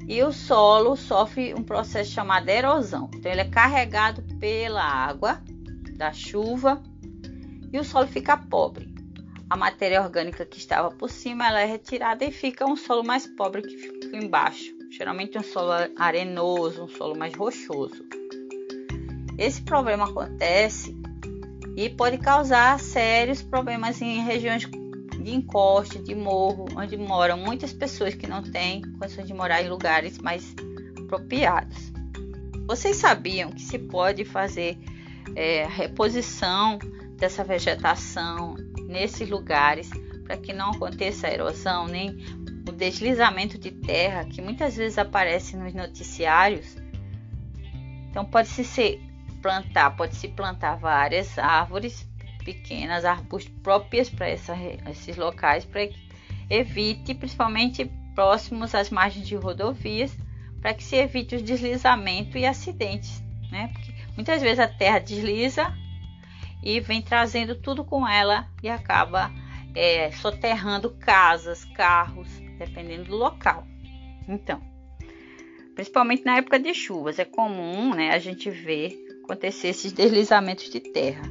e o solo sofre um processo chamado erosão. Então, ele é carregado pela água da chuva e o solo fica pobre. A matéria orgânica que estava por cima ela é retirada e fica um solo mais pobre que fica embaixo geralmente um solo arenoso, um solo mais rochoso. Esse problema acontece e pode causar sérios problemas em regiões de encoste, de morro, onde moram muitas pessoas que não têm condições de morar em lugares mais apropriados. Vocês sabiam que se pode fazer é, reposição dessa vegetação nesses lugares para que não aconteça a erosão nem o deslizamento de terra que muitas vezes aparece nos noticiários. Então pode-se ser plantar, pode-se plantar várias árvores pequenas, arbustos próprias para esses locais, para que evite, principalmente próximos às margens de rodovias, para que se evite o deslizamento e acidentes, né? Porque muitas vezes a terra desliza e vem trazendo tudo com ela e acaba é, soterrando casas, carros, dependendo do local. Então, principalmente na época de chuvas, é comum né, a gente ver acontecer esses deslizamentos de terra.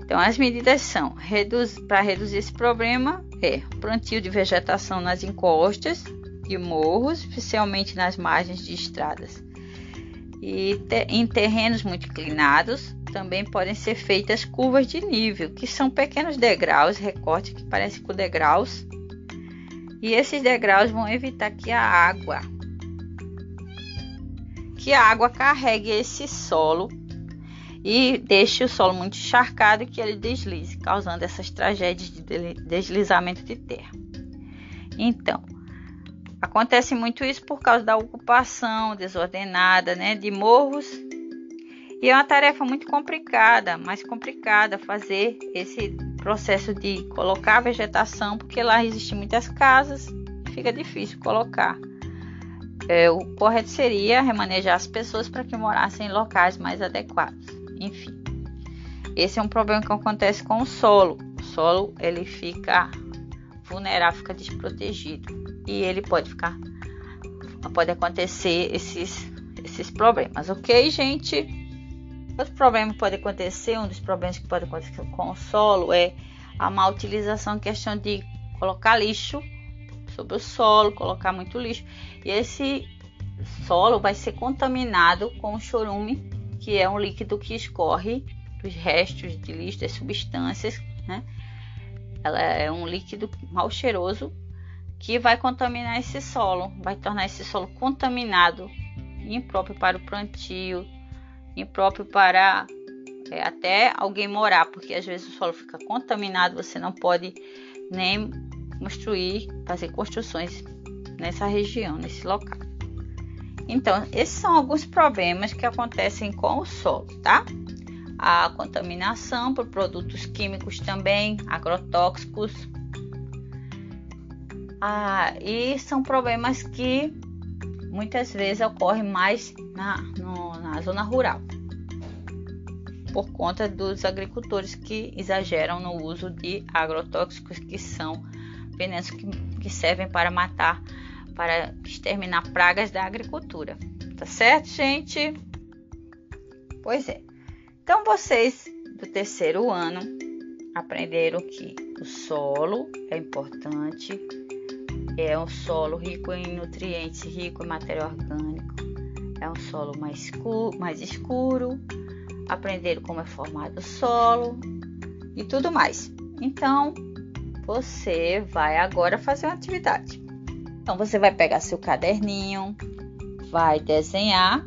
Então, as medidas são reduz, para reduzir esse problema é plantio de vegetação nas encostas de morros, especialmente nas margens de estradas. E te, em terrenos muito inclinados, também podem ser feitas curvas de nível, que são pequenos degraus, recortes que parecem com degraus. E esses degraus vão evitar que a água que a água carregue esse solo e deixe o solo muito encharcado que ele deslize, causando essas tragédias de deslizamento de terra. Então, acontece muito isso por causa da ocupação desordenada né, de morros e é uma tarefa muito complicada, mais complicada fazer esse processo de colocar vegetação, porque lá existem muitas casas e fica difícil colocar. É, o correto seria remanejar as pessoas para que morassem em locais mais adequados. Enfim, esse é um problema que acontece com o solo. O solo ele fica vulnerável, fica desprotegido e ele pode ficar, pode acontecer esses esses problemas, ok, gente? Outro problema que pode acontecer, um dos problemas que pode acontecer com o solo é a má utilização, questão de colocar lixo sobre o solo, colocar muito lixo. E esse solo vai ser contaminado com o chorume, que é um líquido que escorre dos restos de lixo, das substâncias, né? Ela é um líquido mal cheiroso que vai contaminar esse solo, vai tornar esse solo contaminado, impróprio para o plantio, impróprio para é, até alguém morar, porque às vezes o solo fica contaminado, você não pode nem construir, fazer construções nessa região, nesse local. Então, esses são alguns problemas que acontecem com o solo, tá? A contaminação por produtos químicos também, agrotóxicos. Ah, e são problemas que muitas vezes ocorrem mais na, no, na zona rural, por conta dos agricultores que exageram no uso de agrotóxicos que são venenos que, que servem para matar, para exterminar pragas da agricultura. Tá certo, gente? Pois é. Então vocês do terceiro ano aprenderam que o solo é importante, é um solo rico em nutrientes, rico em matéria orgânica, é um solo mais escuro, mais escuro, aprenderam como é formado o solo e tudo mais. Então, você vai agora fazer uma atividade. Então, você vai pegar seu caderninho, vai desenhar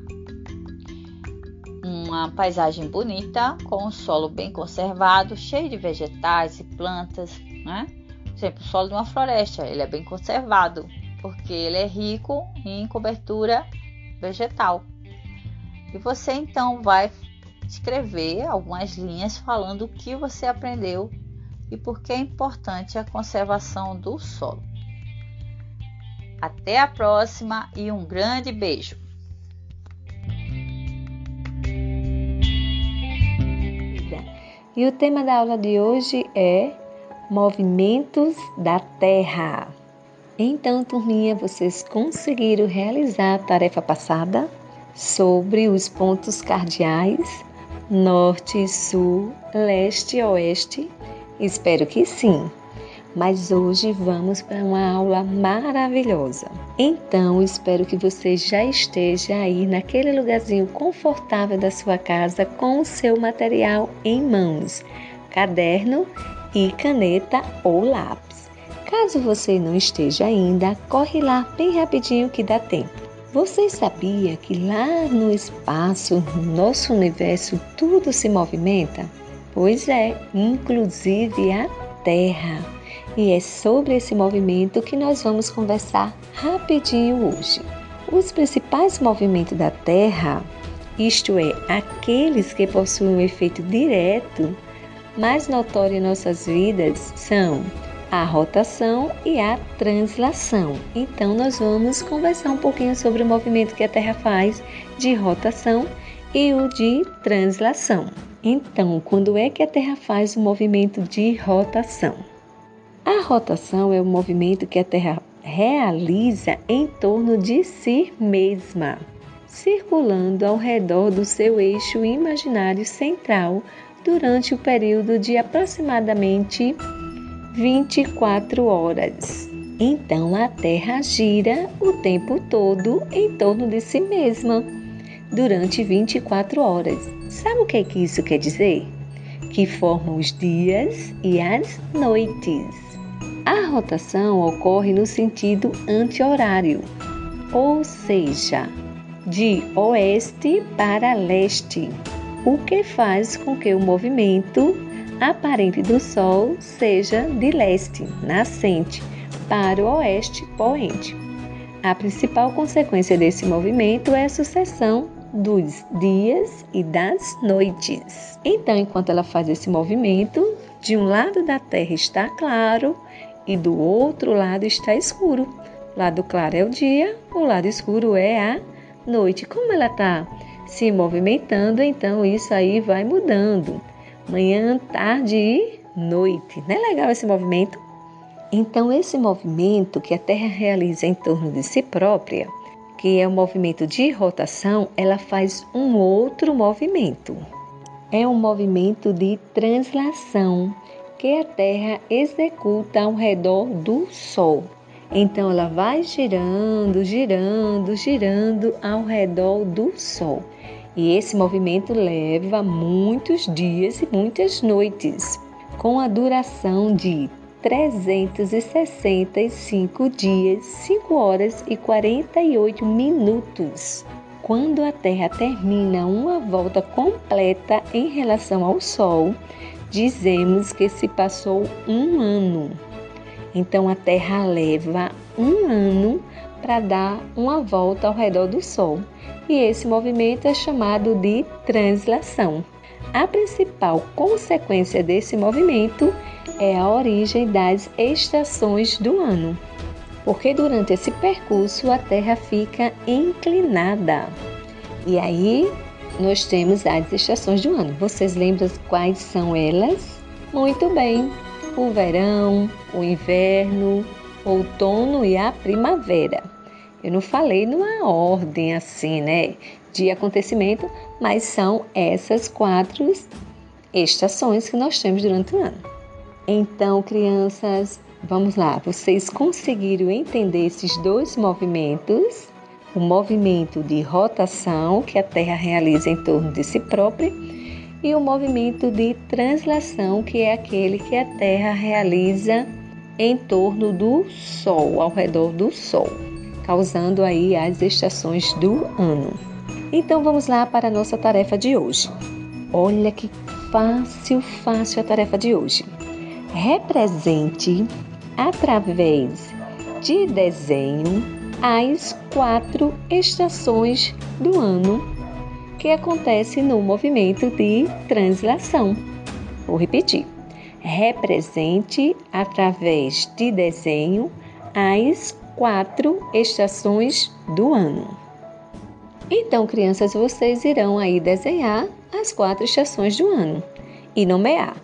uma paisagem bonita com o solo bem conservado, cheio de vegetais e plantas, né? Por exemplo, o solo de uma floresta, ele é bem conservado, porque ele é rico em cobertura vegetal. E você então vai escrever algumas linhas falando o que você aprendeu e por que é importante a conservação do solo. Até a próxima e um grande beijo! E o tema da aula de hoje é Movimentos da Terra. Então, turminha, vocês conseguiram realizar a tarefa passada sobre os pontos cardeais norte, sul, leste e oeste? Espero que sim. Mas hoje vamos para uma aula maravilhosa. Então, espero que você já esteja aí naquele lugarzinho confortável da sua casa com o seu material em mãos, caderno e caneta ou lápis. Caso você não esteja ainda, corre lá bem rapidinho que dá tempo. Você sabia que lá no espaço, no nosso universo, tudo se movimenta? Pois é, inclusive a Terra. E é sobre esse movimento que nós vamos conversar rapidinho hoje. Os principais movimentos da Terra, isto é, aqueles que possuem um efeito direto mais notório em nossas vidas, são a rotação e a translação. Então, nós vamos conversar um pouquinho sobre o movimento que a Terra faz de rotação e o de translação. Então, quando é que a Terra faz o movimento de rotação? A rotação é o movimento que a Terra realiza em torno de si mesma, circulando ao redor do seu eixo imaginário central durante o período de aproximadamente 24 horas. Então a Terra gira o tempo todo em torno de si mesma durante 24 horas. Sabe o que, é que isso quer dizer? Que forma os dias e as noites. A rotação ocorre no sentido anti-horário, ou seja, de oeste para leste, o que faz com que o movimento aparente do Sol seja de leste, nascente, para o oeste, poente. A principal consequência desse movimento é a sucessão dos dias e das noites. Então, enquanto ela faz esse movimento, de um lado da Terra está claro e do outro lado está escuro. Lado claro é o dia, o lado escuro é a noite. Como ela está se movimentando, então isso aí vai mudando manhã, tarde e noite. Não é legal esse movimento? Então, esse movimento que a Terra realiza em torno de si própria, que é o movimento de rotação, ela faz um outro movimento. É um movimento de translação que a Terra executa ao redor do Sol. Então, ela vai girando, girando, girando ao redor do Sol. E esse movimento leva muitos dias e muitas noites, com a duração de 365 dias, 5 horas e 48 minutos. Quando a Terra termina uma volta completa em relação ao Sol, dizemos que se passou um ano. Então a Terra leva um ano para dar uma volta ao redor do Sol e esse movimento é chamado de translação. A principal consequência desse movimento é a origem das estações do ano, porque durante esse percurso a Terra fica inclinada. E aí nós temos as estações do ano. Vocês lembram quais são elas? Muito bem: o verão, o inverno, o outono e a primavera. Eu não falei numa ordem assim, né, de acontecimento, mas são essas quatro estações que nós temos durante o ano. Então, crianças, vamos lá, vocês conseguiram entender esses dois movimentos? O movimento de rotação que a Terra realiza em torno de si própria e o movimento de translação, que é aquele que a Terra realiza em torno do Sol, ao redor do Sol causando aí as estações do ano. Então vamos lá para a nossa tarefa de hoje. Olha que fácil, fácil a tarefa de hoje. Represente através de desenho as quatro estações do ano que acontece no movimento de translação. Vou repetir. Represente através de desenho as quatro estações do ano. Então, crianças, vocês irão aí desenhar as quatro estações do ano e nomear.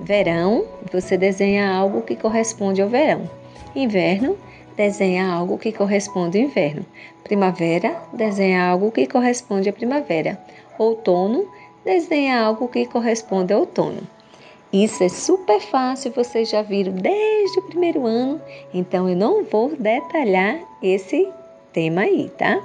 Verão, você desenha algo que corresponde ao verão. Inverno, desenha algo que corresponde ao inverno. Primavera, desenha algo que corresponde à primavera. Outono, desenha algo que corresponde ao outono. Isso é super fácil, vocês já viram desde o primeiro ano, então eu não vou detalhar esse tema aí, tá?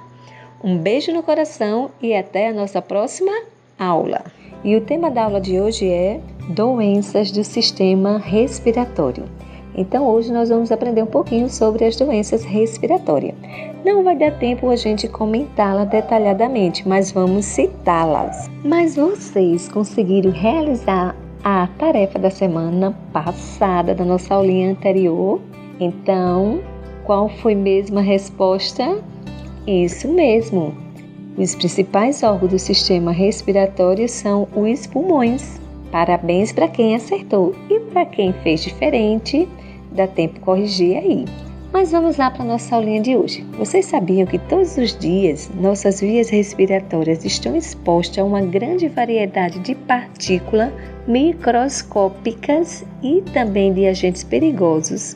Um beijo no coração e até a nossa próxima aula. E o tema da aula de hoje é doenças do sistema respiratório. Então hoje nós vamos aprender um pouquinho sobre as doenças respiratórias. Não vai dar tempo a gente comentá-las detalhadamente, mas vamos citá-las. Mas vocês conseguiram realizar a tarefa da semana passada da nossa aulinha anterior? Então, qual foi mesmo a resposta? Isso mesmo. Os principais órgãos do sistema respiratório são os pulmões. Parabéns para quem acertou e para quem fez diferente, dá tempo corrigir aí. Mas vamos lá para a nossa aulinha de hoje. Vocês sabiam que todos os dias nossas vias respiratórias estão expostas a uma grande variedade de partículas microscópicas e também de agentes perigosos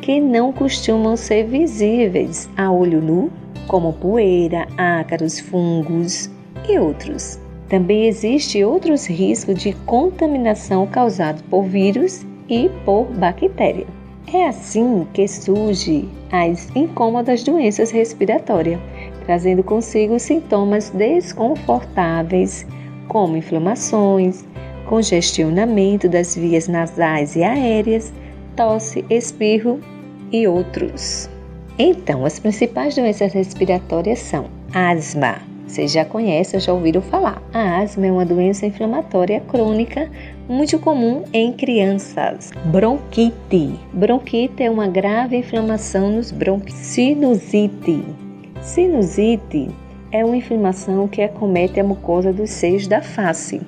que não costumam ser visíveis a olho nu, como poeira, ácaros, fungos e outros. Também existe outros riscos de contaminação causado por vírus e por bactéria. É assim que surgem as incômodas doenças respiratórias, trazendo consigo sintomas desconfortáveis, como inflamações, congestionamento das vias nasais e aéreas, tosse, espirro e outros. Então, as principais doenças respiratórias são asma, vocês já conhecem, já ouviram falar. A asma é uma doença inflamatória crônica muito comum em crianças. Bronquite. Bronquite é uma grave inflamação nos brônquios. Sinusite. Sinusite é uma inflamação que acomete a mucosa dos seios da face,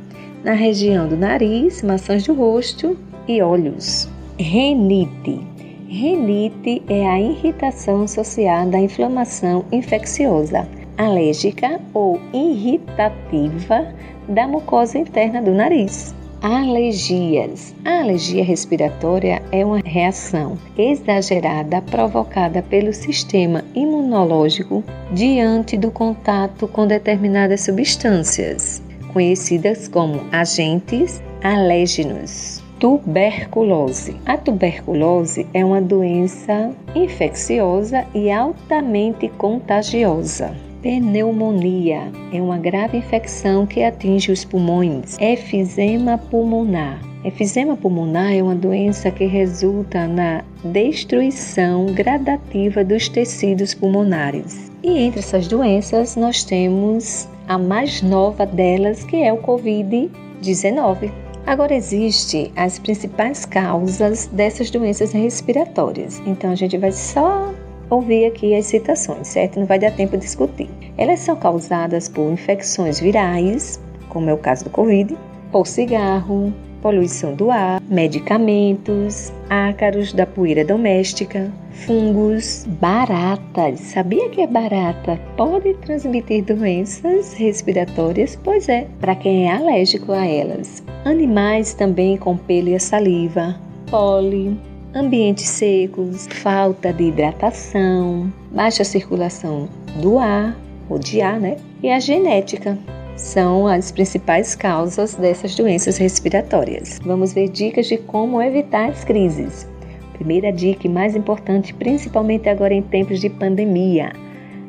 na região do nariz, maçãs do rosto e olhos. Renite. Renite é a irritação associada à inflamação infecciosa alérgica ou irritativa da mucosa interna do nariz. Alergias. A alergia respiratória é uma reação exagerada provocada pelo sistema imunológico diante do contato com determinadas substâncias, conhecidas como agentes alérgenos. Tuberculose. A tuberculose é uma doença infecciosa e altamente contagiosa. Pneumonia é uma grave infecção que atinge os pulmões. Efizema pulmonar. Efizema pulmonar é uma doença que resulta na destruição gradativa dos tecidos pulmonares. E entre essas doenças, nós temos a mais nova delas, que é o COVID-19. Agora existem as principais causas dessas doenças respiratórias. Então a gente vai só ouvir aqui as citações, certo? Não vai dar tempo de discutir. Elas são causadas por infecções virais, como é o caso do Covid, por cigarro, poluição do ar, medicamentos, ácaros da poeira doméstica, fungos, baratas. Sabia que a barata pode transmitir doenças respiratórias? Pois é, para quem é alérgico a elas. Animais também com pelo e saliva, pólen, ambientes secos, falta de hidratação, baixa circulação do ar, ou de ar, né? E a genética são as principais causas dessas doenças respiratórias. Vamos ver dicas de como evitar as crises. Primeira dica e mais importante, principalmente agora em tempos de pandemia: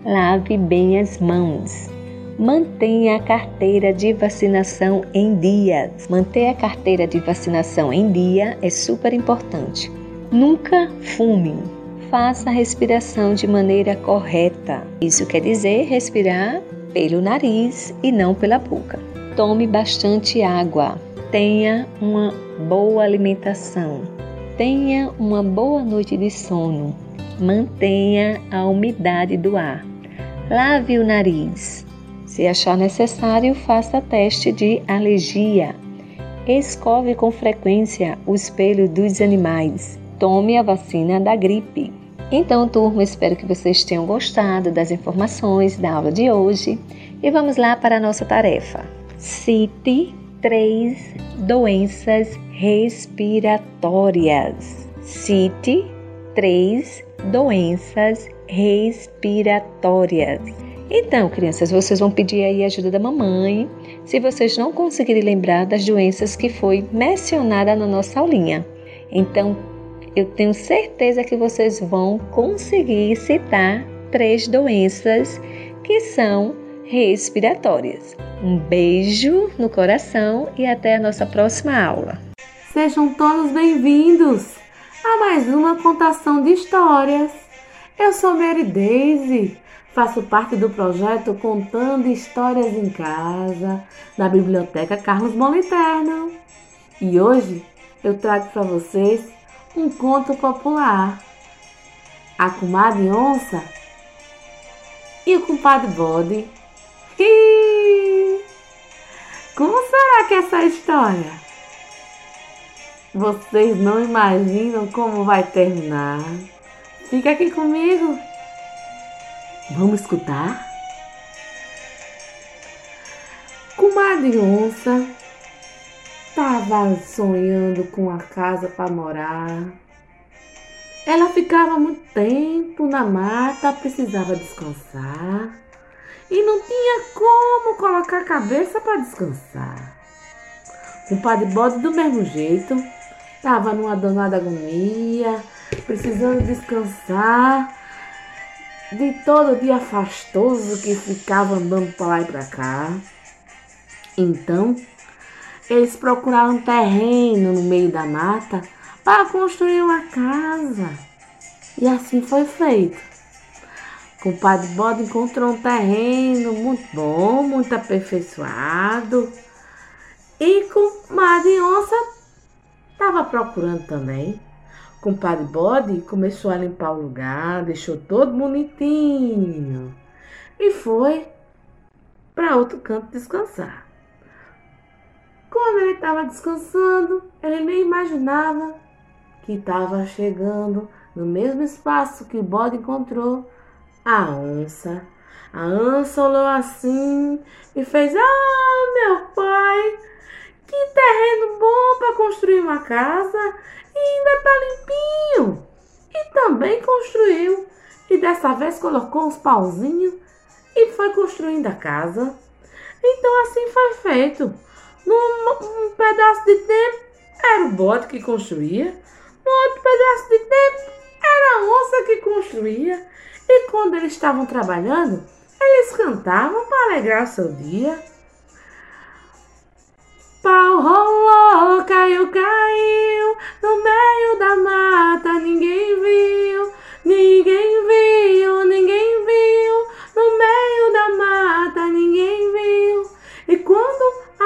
lave bem as mãos. Mantenha a carteira de vacinação em dia. Manter a carteira de vacinação em dia é super importante. Nunca fume. Faça a respiração de maneira correta. Isso quer dizer respirar pelo nariz e não pela boca. Tome bastante água. Tenha uma boa alimentação. Tenha uma boa noite de sono. Mantenha a umidade do ar. Lave o nariz. Se achar necessário, faça teste de alergia. Escove com frequência os pelos dos animais tome a vacina da gripe. Então, turma, espero que vocês tenham gostado das informações da aula de hoje e vamos lá para a nossa tarefa. Cite três doenças respiratórias. Cite três doenças respiratórias. Então, crianças, vocês vão pedir aí a ajuda da mamãe se vocês não conseguirem lembrar das doenças que foi mencionada na nossa aulinha. Então, eu tenho certeza que vocês vão conseguir citar três doenças que são respiratórias. Um beijo no coração e até a nossa próxima aula. Sejam todos bem-vindos! a mais uma contação de histórias. Eu sou Mary Daisy, faço parte do projeto Contando Histórias em Casa, da Biblioteca Carlos Moliterno. E hoje eu trago para vocês um conto popular. A comadre onça e o compadre bode. Como será que é essa história? Vocês não imaginam como vai terminar. Fica aqui comigo. Vamos escutar? Comadre Onça estava sonhando com a casa para morar. Ela ficava muito tempo na mata, precisava descansar e não tinha como colocar a cabeça para descansar. O padre Bode, do mesmo jeito, Estava numa danada agonia, precisando descansar de todo dia fastoso que ficava andando para lá e para cá. Então, eles procuraram terreno no meio da mata para construir uma casa. E assim foi feito. O padre Bode encontrou um terreno muito bom, muito aperfeiçoado. E com Madre Onça Estava procurando também. Com Padre Bode começou a limpar o lugar, deixou todo bonitinho e foi para outro canto descansar. Quando ele estava descansando, ele nem imaginava que estava chegando no mesmo espaço que o bode encontrou a onça. A onça olhou assim e fez: Ah, meu pai, que terreno bom para construir uma casa e ainda tá limpinho. E também construiu. E dessa vez colocou uns pauzinhos e foi construindo a casa. Então assim foi feito. Num um pedaço de tempo era o bode que construía. No outro pedaço de tempo era a onça que construía. E quando eles estavam trabalhando, eles cantavam para alegrar seu dia pau rolou, caiu, caiu no meio da mata, ninguém viu, ninguém viu, ninguém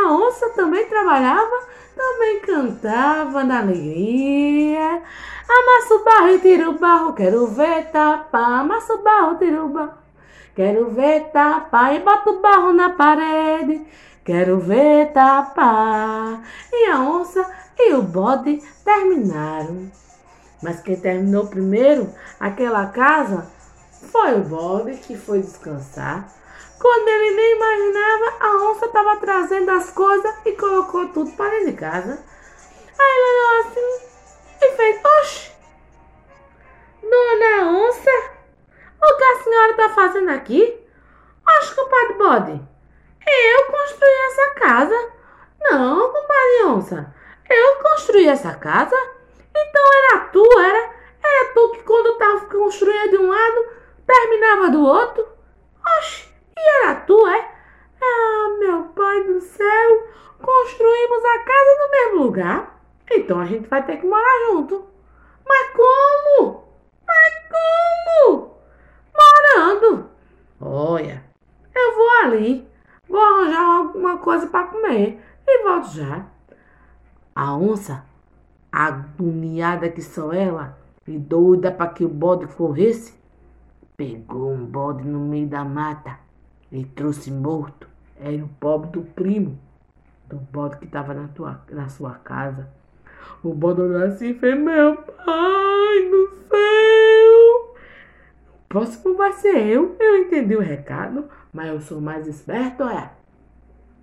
a onça também trabalhava, também cantava na alegria. Amassa o barro e tira o barro, quero ver tapar. Amassa o barro, tira o barro, quero ver tapar. E bota o barro na parede. Quero ver tapar. E a onça e o bode terminaram. Mas quem terminou primeiro aquela casa foi o bode que foi descansar. Quando ele nem imaginava, a onça estava trazendo as coisas e colocou tudo para dentro de casa. Aí ele olhou assim e fez: Oxe, dona onça, o que a senhora está fazendo aqui? Oxe, compadre bode. Eu construí essa casa. Não, compadre onça. Eu construí essa casa? Então era tu, era? Era tu que quando estava construindo de um lado, terminava do outro? Oxe, e era tu, é? Ah, meu pai do céu, construímos a casa no mesmo lugar. Então a gente vai ter que morar junto. Mas como? Mas como? Morando. Olha, eu vou ali Vou arranjar alguma coisa para comer e volto já. A onça, agoniada que sou ela, e doida para que o bode corresse, pegou um bode no meio da mata e trouxe morto. Era o pobre do primo do bode que estava na, na sua casa. O bode olhou assim e fez: Meu pai do céu! O próximo vai ser eu. Eu entendi o recado mas eu sou mais esperto, é.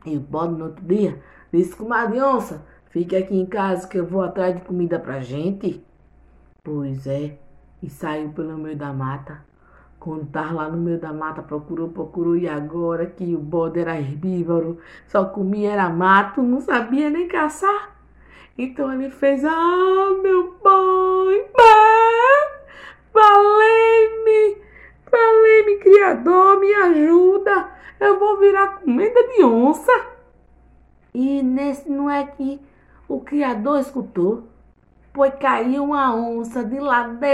E o bode no outro dia disse com uma onça, fique aqui em casa que eu vou atrás de comida pra gente. Pois é, e saiu pelo meio da mata. Quando tava lá no meio da mata, procurou, procurou, e agora que o bode era herbívoro, só comia era mato, não sabia nem caçar. Então ele fez, ah, meu pai, valei-me, Valei-me, Criador, me ajuda. Eu vou virar comida de onça. E nesse não é que o Criador escutou. Pois caiu uma onça de ladeira,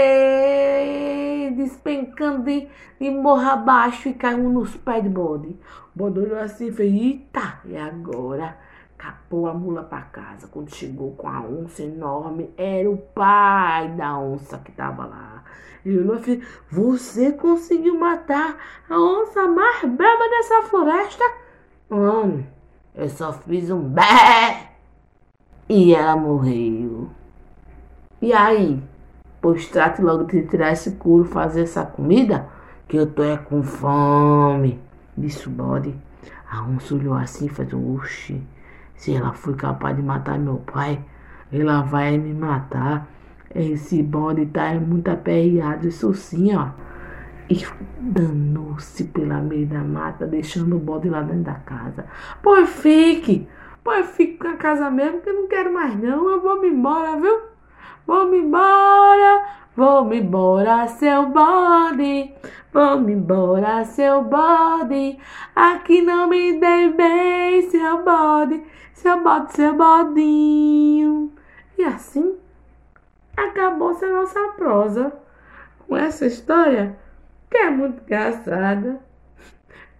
despencando de, de morro abaixo e caiu nos pés de bode. O bode olhou assim e fez, eita, e agora? Capou a mula para casa. Quando chegou com a onça enorme, era o pai da onça que estava lá. Ele olhou e fez, você conseguiu matar a onça mais brava dessa floresta? Homem, eu só fiz um bé e ela morreu. E aí? Pois trate logo de tirar esse couro, fazer essa comida, que eu tô é com fome. Disse o bode. A onça olhou assim e fez, oxi, se ela foi capaz de matar meu pai, ela vai me matar. Esse bode tá muito aperreado, isso sim, ó. E danou-se pela meio da mata, deixando o bode lá dentro da casa. Pois fique, pois fique com a casa mesmo, que eu não quero mais não, eu vou me embora, viu? Vou-me embora, vou-me embora, seu bode. Vou-me embora, seu bode. Aqui não me dei bem, seu bode. Seu bode, seu bodinho. E assim acabou-se a nossa prosa com essa história que é muito engraçada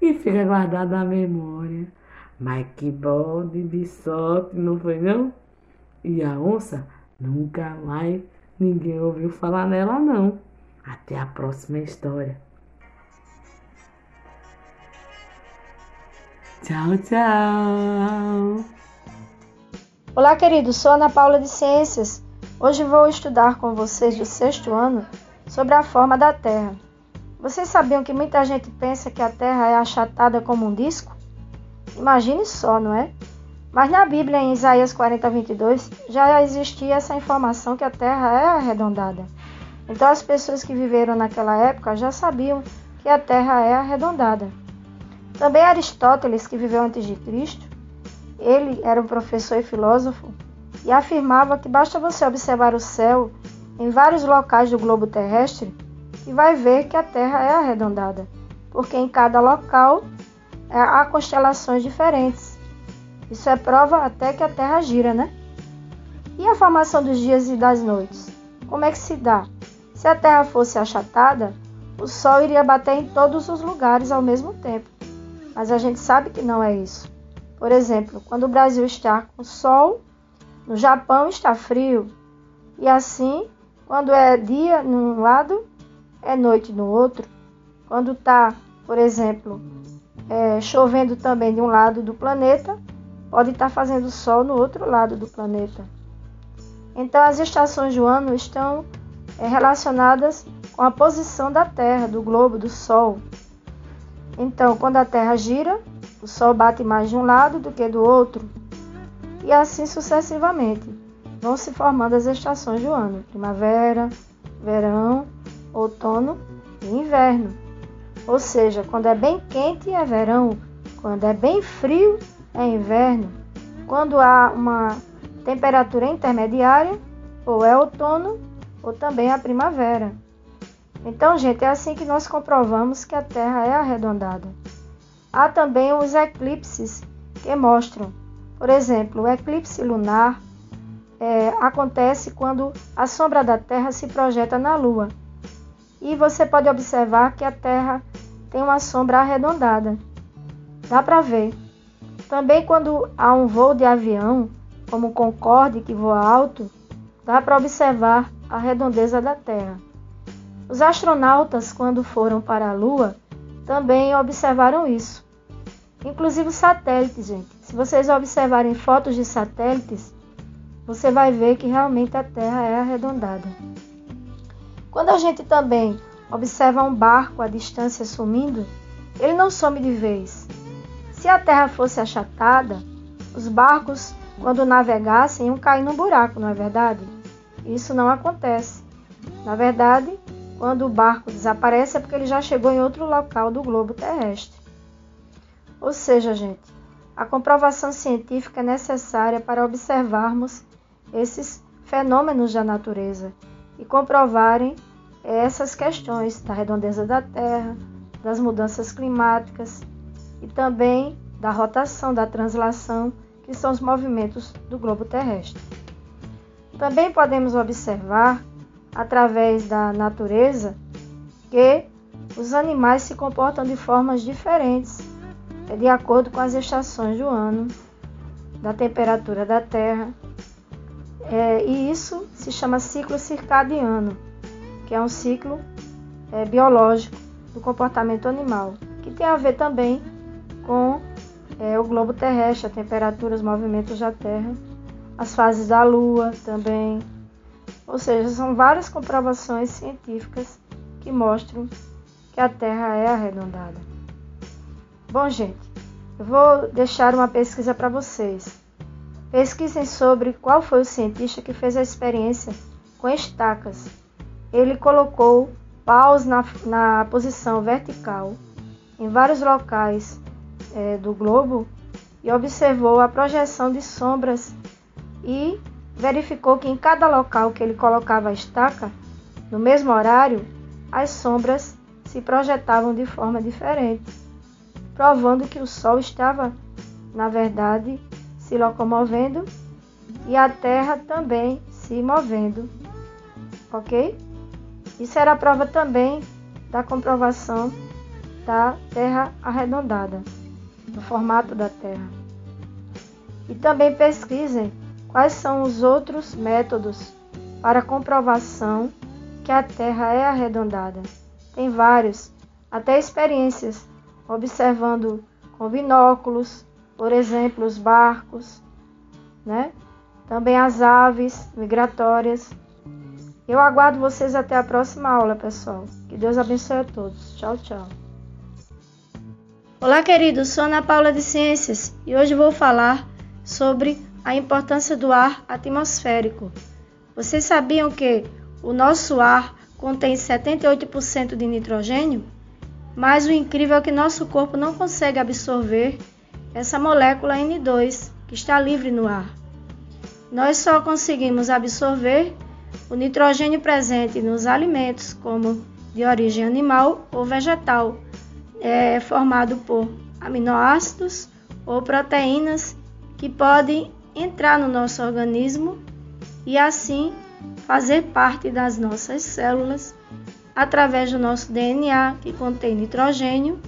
e fica guardada na memória. Mas que bode de sorte, não foi não? E a onça Nunca mais ninguém ouviu falar nela, não. Até a próxima história. Tchau, tchau. Olá, queridos. Sou Ana Paula de Ciências. Hoje vou estudar com vocês do sexto ano sobre a forma da Terra. Vocês sabiam que muita gente pensa que a Terra é achatada como um disco? Imagine só, não é? Mas na Bíblia, em Isaías 40, 22, já existia essa informação que a terra é arredondada. Então as pessoas que viveram naquela época já sabiam que a terra é arredondada. Também Aristóteles, que viveu antes de Cristo, ele era um professor e filósofo e afirmava que basta você observar o céu em vários locais do globo terrestre e vai ver que a Terra é arredondada, porque em cada local é, há constelações diferentes. Isso é prova até que a Terra gira, né? E a formação dos dias e das noites? Como é que se dá? Se a Terra fosse achatada, o Sol iria bater em todos os lugares ao mesmo tempo. Mas a gente sabe que não é isso. Por exemplo, quando o Brasil está com sol, no Japão está frio. E assim, quando é dia num lado, é noite no outro. Quando está, por exemplo, é, chovendo também de um lado do planeta, pode estar fazendo sol no outro lado do planeta. Então, as estações do ano estão é, relacionadas com a posição da Terra, do globo, do Sol. Então, quando a Terra gira, o Sol bate mais de um lado do que do outro, e assim sucessivamente. Vão se formando as estações do ano: primavera, verão, outono e inverno. Ou seja, quando é bem quente é verão, quando é bem frio é inverno. Quando há uma temperatura intermediária, ou é outono, ou também a primavera. Então, gente, é assim que nós comprovamos que a Terra é arredondada. Há também os eclipses que mostram, por exemplo, o eclipse lunar é, acontece quando a sombra da Terra se projeta na Lua. E você pode observar que a Terra tem uma sombra arredondada. Dá para ver. Também quando há um voo de avião, como o Concorde que voa alto, dá para observar a redondeza da Terra. Os astronautas, quando foram para a Lua, também observaram isso. Inclusive os satélites, gente. Se vocês observarem fotos de satélites, você vai ver que realmente a Terra é arredondada. Quando a gente também observa um barco à distância sumindo, ele não some de vez. Se a terra fosse achatada, os barcos, quando navegassem, iam cair num buraco, não é verdade? Isso não acontece. Na verdade, quando o barco desaparece é porque ele já chegou em outro local do globo terrestre. Ou seja, gente, a comprovação científica é necessária para observarmos esses fenômenos da natureza e comprovarem essas questões da redondeza da Terra, das mudanças climáticas e também da rotação, da translação, que são os movimentos do globo terrestre. também podemos observar, através da natureza, que os animais se comportam de formas diferentes, é de acordo com as estações do ano, da temperatura da Terra. É, e isso se chama ciclo circadiano, que é um ciclo é, biológico do comportamento animal, que tem a ver também com é, o globo terrestre, a temperatura, os movimentos da Terra, as fases da Lua também. Ou seja, são várias comprovações científicas que mostram que a Terra é arredondada. Bom, gente, eu vou deixar uma pesquisa para vocês. Pesquisem sobre qual foi o cientista que fez a experiência com estacas. Ele colocou paus na, na posição vertical em vários locais é, do globo e observou a projeção de sombras e verificou que em cada local que ele colocava a estaca, no mesmo horário, as sombras se projetavam de forma diferente, provando que o Sol estava, na verdade, se locomovendo e a Terra também se movendo. Ok? Isso era prova também da comprovação da Terra arredondada, do formato da Terra. E também pesquisem quais são os outros métodos para comprovação que a Terra é arredondada. Tem vários, até experiências, observando com binóculos, por exemplo, os barcos, né? Também as aves migratórias. Eu aguardo vocês até a próxima aula, pessoal. Que Deus abençoe a todos. Tchau, tchau. Olá, queridos. Sou Ana Paula de Ciências e hoje vou falar sobre a importância do ar atmosférico. Vocês sabiam que o nosso ar contém 78% de nitrogênio, mas o incrível é que nosso corpo não consegue absorver essa molécula N2 que está livre no ar. Nós só conseguimos absorver o nitrogênio presente nos alimentos, como de origem animal ou vegetal, é formado por aminoácidos ou proteínas que podem entrar no nosso organismo e assim fazer parte das nossas células através do nosso DNA, que contém nitrogênio,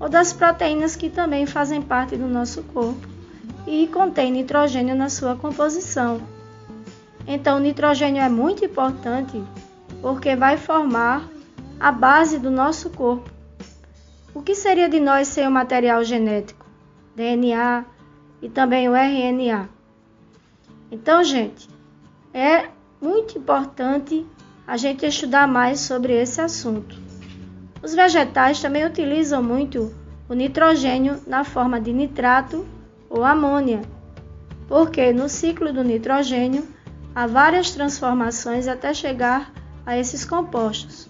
ou das proteínas que também fazem parte do nosso corpo e contém nitrogênio na sua composição. Então, o nitrogênio é muito importante porque vai formar a base do nosso corpo. O que seria de nós sem o material genético, DNA e também o RNA? Então, gente, é muito importante a gente estudar mais sobre esse assunto. Os vegetais também utilizam muito o nitrogênio na forma de nitrato ou amônia, porque no ciclo do nitrogênio há várias transformações até chegar a esses compostos,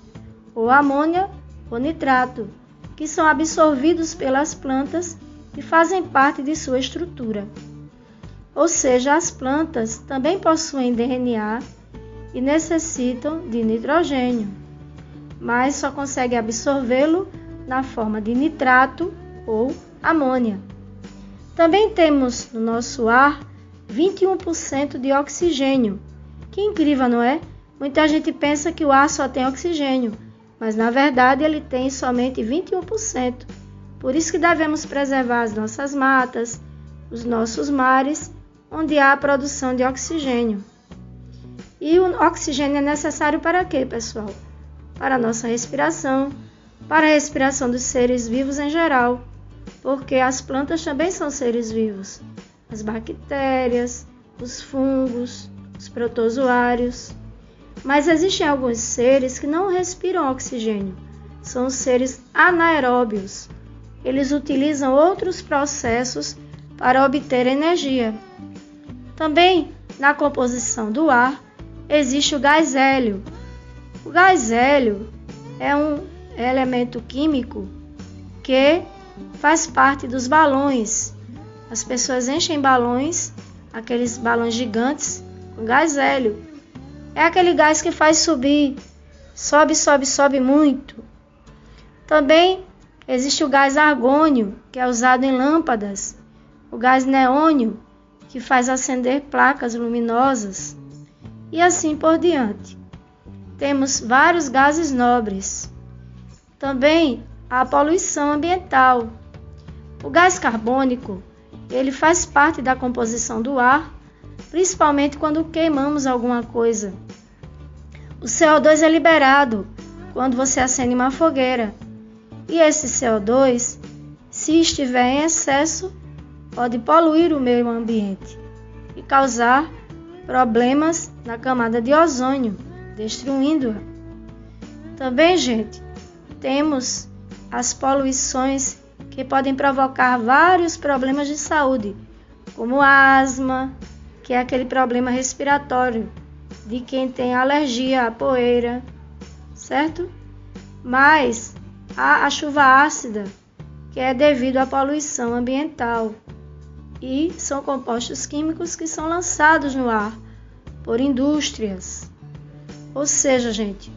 ou amônia ou nitrato, que são absorvidos pelas plantas e fazem parte de sua estrutura. Ou seja, as plantas também possuem DNA e necessitam de nitrogênio, mas só conseguem absorvê-lo na forma de nitrato ou amônia. Também temos no nosso ar 21% de oxigênio. Que incrível, não é? Muita gente pensa que o ar só tem oxigênio, mas na verdade ele tem somente 21%. Por isso que devemos preservar as nossas matas, os nossos mares, onde há a produção de oxigênio. E o oxigênio é necessário para quê, pessoal? Para a nossa respiração, para a respiração dos seres vivos em geral, porque as plantas também são seres vivos. As bactérias, os fungos, os protozoários. Mas existem alguns seres que não respiram oxigênio. São seres anaeróbios. Eles utilizam outros processos para obter energia. Também na composição do ar existe o gás hélio. O gás hélio é um elemento químico que faz parte dos balões. As pessoas enchem balões, aqueles balões gigantes, com gás hélio. É aquele gás que faz subir, sobe, sobe, sobe muito. Também existe o gás argônio, que é usado em lâmpadas, o gás neônio, que faz acender placas luminosas. e assim por diante. Temos vários gases nobres. Também a poluição ambiental. O gás carbônico, ele faz parte da composição do ar, principalmente quando queimamos alguma coisa. O CO2 é liberado quando você acende uma fogueira. E esse CO2, se estiver em excesso, pode poluir o meio ambiente e causar problemas na camada de ozônio, destruindo-a. Também, gente, temos as poluições que podem provocar vários problemas de saúde, como asma, que é aquele problema respiratório de quem tem alergia à poeira, certo? Mas há a chuva ácida, que é devido à poluição ambiental, e são compostos químicos que são lançados no ar por indústrias. Ou seja, gente,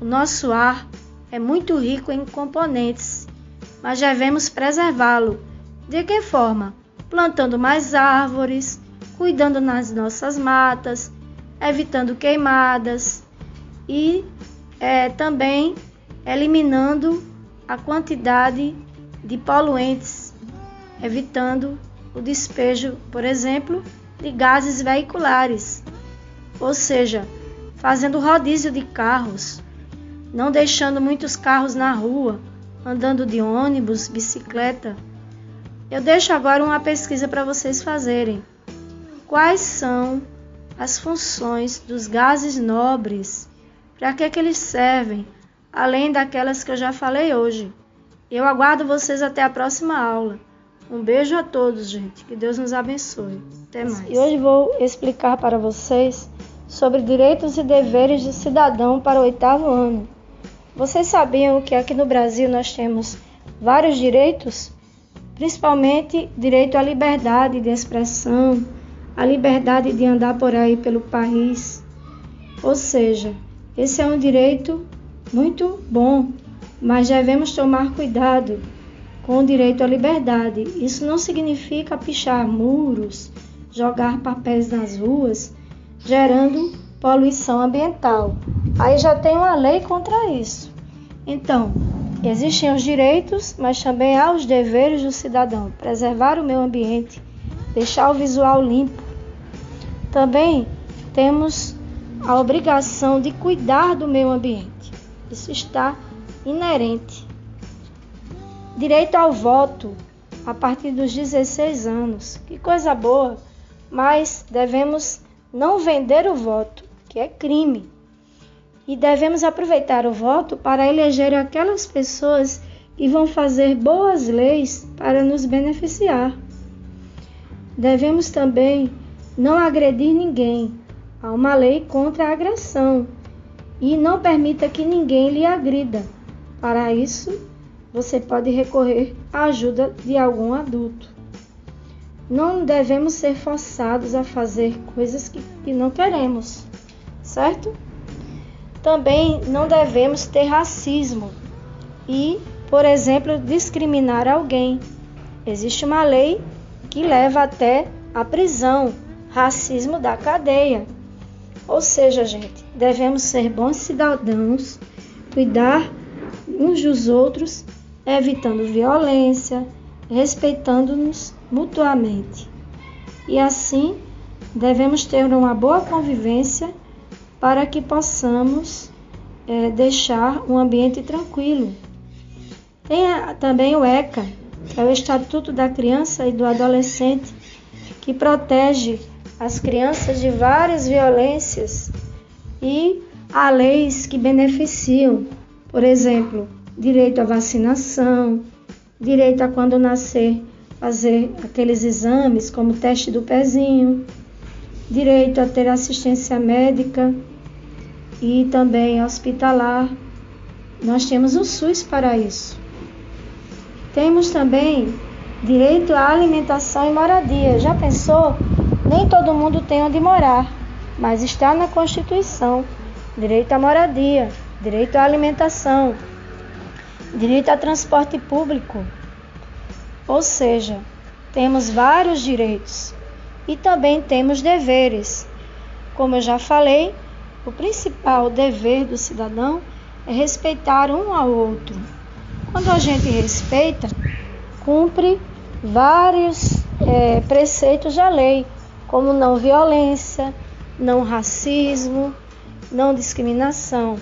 o nosso ar é muito rico em componentes, mas devemos preservá-lo. De que forma? Plantando mais árvores, cuidando nas nossas matas, evitando queimadas e é, também eliminando a quantidade de poluentes, evitando o despejo, por exemplo, de gases veiculares, ou seja, fazendo rodízio de carros, não deixando muitos carros na rua, andando de ônibus, bicicleta. Eu deixo agora uma pesquisa para vocês fazerem. Quais são as funções dos gases nobres? Para que, que eles servem? Além daquelas que eu já falei hoje. Eu aguardo vocês até a próxima aula. Um beijo a todos, gente. Que Deus nos abençoe. Até mais. E hoje vou explicar para vocês sobre direitos e deveres de cidadão para o oitavo ano. Vocês sabiam que aqui no Brasil nós temos vários direitos? Principalmente direito à liberdade de expressão, a liberdade de andar por aí pelo país. Ou seja, esse é um direito muito bom, mas devemos tomar cuidado com o direito à liberdade. Isso não significa pichar muros, jogar papéis nas ruas, gerando poluição ambiental. Aí já tem uma lei contra isso. Então, existem os direitos, mas também há os deveres do cidadão: preservar o meio ambiente, deixar o visual limpo. Também temos a obrigação de cuidar do meio ambiente. Isso está inerente direito ao voto a partir dos 16 anos. Que coisa boa! Mas devemos não vender o voto, que é crime. E devemos aproveitar o voto para eleger aquelas pessoas que vão fazer boas leis para nos beneficiar. Devemos também não agredir ninguém. Há uma lei contra a agressão e não permita que ninguém lhe agrida. Para isso, você pode recorrer à ajuda de algum adulto. Não devemos ser forçados a fazer coisas que, que não queremos, certo? Também não devemos ter racismo e, por exemplo, discriminar alguém. Existe uma lei que leva até a prisão, racismo da cadeia. Ou seja, gente, devemos ser bons cidadãos, cuidar uns dos outros evitando violência, respeitando-nos mutuamente. E assim, devemos ter uma boa convivência para que possamos é, deixar um ambiente tranquilo. Tem também o ECA, que é o Estatuto da Criança e do Adolescente, que protege as crianças de várias violências e há leis que beneficiam, por exemplo, direito à vacinação, direito a quando nascer fazer aqueles exames como teste do pezinho, direito a ter assistência médica e também hospitalar. Nós temos o SUS para isso. Temos também direito à alimentação e moradia. Já pensou? Nem todo mundo tem onde morar, mas está na Constituição. Direito à moradia, direito à alimentação, direito a transporte público. Ou seja, temos vários direitos e também temos deveres. Como eu já falei, o principal dever do cidadão é respeitar um ao outro. Quando a gente respeita, cumpre vários é, preceitos da lei, como não violência, não racismo, não discriminação.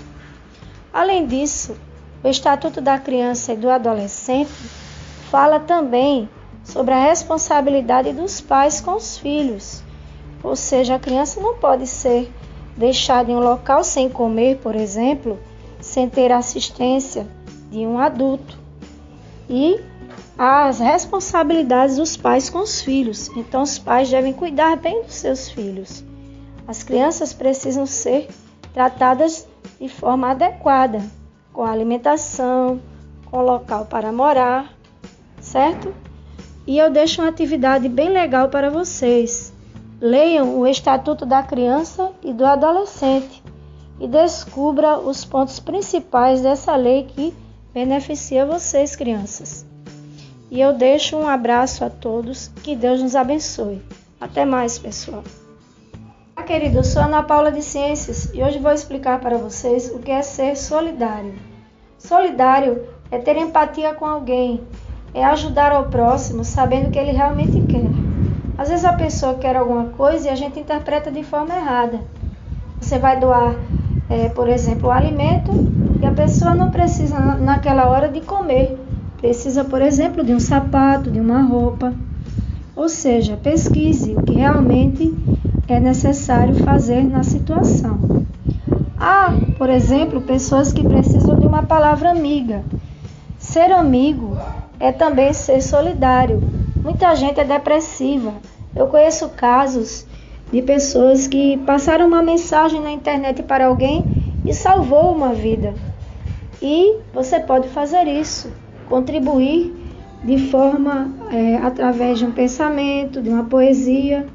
Além disso, o Estatuto da Criança e do Adolescente fala também sobre a responsabilidade dos pais com os filhos. Ou seja, a criança não pode ser deixada em um local sem comer, por exemplo, sem ter assistência de um adulto. E as responsabilidades dos pais com os filhos. Então, os pais devem cuidar bem dos seus filhos. As crianças precisam ser tratadas de forma adequada, com alimentação, com local para morar, certo? E eu deixo uma atividade bem legal para vocês. Leiam o Estatuto da Criança e do Adolescente e descubra os pontos principais dessa lei que beneficia vocês, crianças. E eu deixo um abraço a todos, que Deus nos abençoe. Até mais, pessoal. Olá, querido, eu sou Ana Paula de Ciências e hoje vou explicar para vocês o que é ser solidário. Solidário é ter empatia com alguém, é ajudar ao próximo sabendo o que ele realmente quer. Às vezes a pessoa quer alguma coisa e a gente interpreta de forma errada. Você vai doar, é, por exemplo, o alimento e a pessoa não precisa naquela hora de comer. Precisa, por exemplo, de um sapato, de uma roupa. Ou seja, pesquise o que realmente é necessário fazer na situação. Há, por exemplo, pessoas que precisam de uma palavra amiga. Ser amigo é também ser solidário. Muita gente é depressiva. Eu conheço casos de pessoas que passaram uma mensagem na internet para alguém e salvou uma vida. E você pode fazer isso, contribuir de forma é, através de um pensamento, de uma poesia,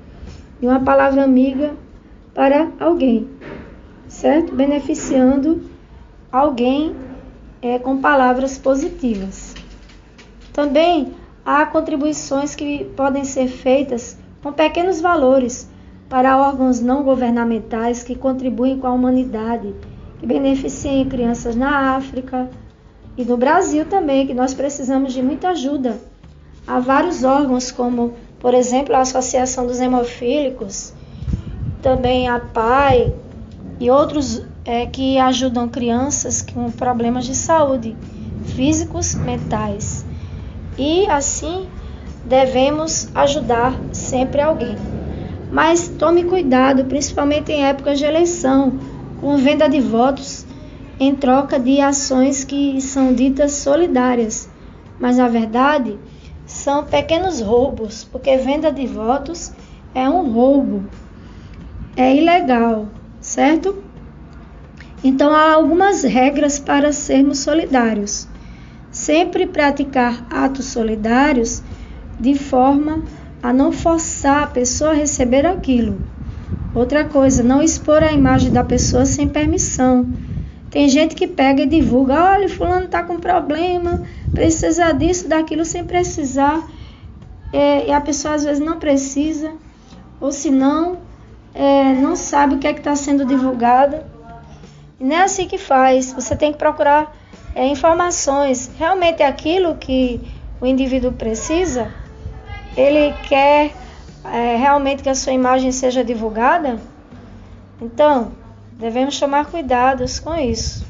de uma palavra amiga para alguém, certo? Beneficiando alguém é, com palavras positivas. Também há contribuições que podem ser feitas com pequenos valores para órgãos não governamentais que contribuem com a humanidade, que beneficiem crianças na África e no Brasil também, que nós precisamos de muita ajuda. Há vários órgãos, como, por exemplo, a Associação dos Hemofílicos, também a PAI e outros é, que ajudam crianças com problemas de saúde físicos, mentais. E assim devemos ajudar sempre alguém. Mas tome cuidado, principalmente em épocas de eleição, com venda de votos em troca de ações que são ditas solidárias, mas na verdade são pequenos roubos, porque venda de votos é um roubo, é ilegal, certo? Então há algumas regras para sermos solidários. Sempre praticar atos solidários de forma a não forçar a pessoa a receber aquilo. Outra coisa, não expor a imagem da pessoa sem permissão. Tem gente que pega e divulga, olha, fulano está com problema, precisa disso, daquilo, sem precisar. É, e a pessoa às vezes não precisa, ou se não, é, não sabe o que é que está sendo divulgado. E não é assim que faz. Você tem que procurar é, informações. Realmente é aquilo que o indivíduo precisa? Ele quer é, realmente que a sua imagem seja divulgada? Então, devemos tomar cuidados com isso.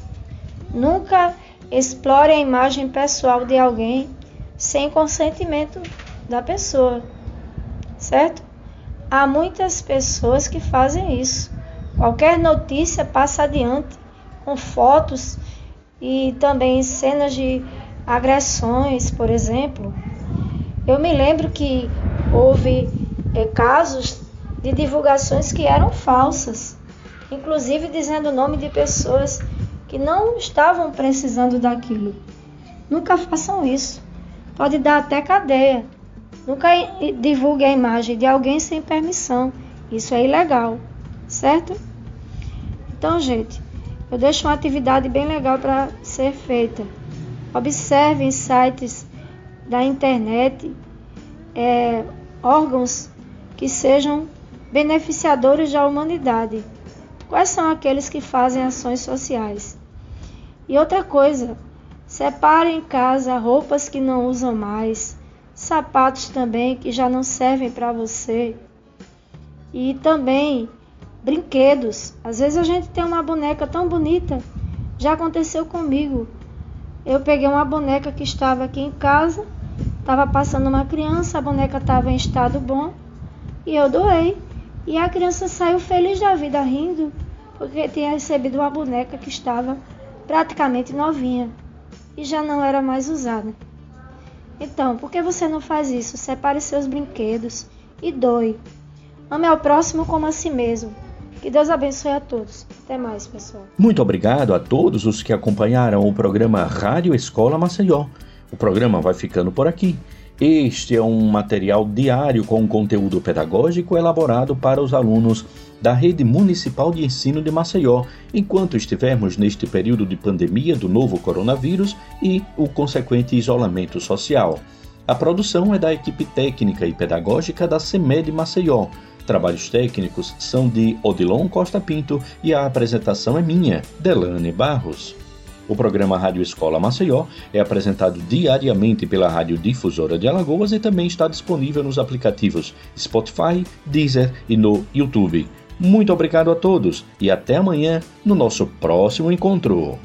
Nunca explore a imagem pessoal de alguém sem consentimento da pessoa, certo? Há muitas pessoas que fazem isso. Qualquer notícia passa adiante com fotos e também cenas de agressões, por exemplo. Eu me lembro que houve é, casos de divulgações que eram falsas, inclusive dizendo o nome de pessoas que não estavam precisando daquilo. Nunca façam isso. Pode dar até cadeia. Nunca divulgue a imagem de alguém sem permissão. Isso é ilegal, certo? Então, gente, eu deixo uma atividade bem legal para ser feita. Observe em sites da internet é, órgãos que sejam beneficiadores da humanidade. Quais são aqueles que fazem ações sociais? E outra coisa, separe em casa roupas que não usam mais, sapatos também que já não servem para você. E também brinquedos. Às vezes a gente tem uma boneca tão bonita. Já aconteceu comigo. Eu peguei uma boneca que estava aqui em casa, estava passando uma criança, a boneca estava em estado bom e eu doei. E a criança saiu feliz da vida rindo, porque tinha recebido uma boneca que estava praticamente novinha e já não era mais usada. Então, por que você não faz isso? Separe seus brinquedos e doe. Ame ao próximo como a si mesmo. Que Deus abençoe a todos. Até mais, pessoal. Muito obrigado a todos os que acompanharam o programa Rádio Escola Maceió. O programa vai ficando por aqui. Este é um material diário com conteúdo pedagógico elaborado para os alunos da Rede Municipal de Ensino de Maceió, enquanto estivermos neste período de pandemia do novo coronavírus e o consequente isolamento social. A produção é da equipe técnica e pedagógica da CEMED Maceió. Trabalhos técnicos são de Odilon Costa Pinto e a apresentação é minha, Delane Barros. O programa Rádio Escola Maceió é apresentado diariamente pela Rádio Difusora de Alagoas e também está disponível nos aplicativos Spotify, Deezer e no YouTube. Muito obrigado a todos e até amanhã no nosso próximo encontro.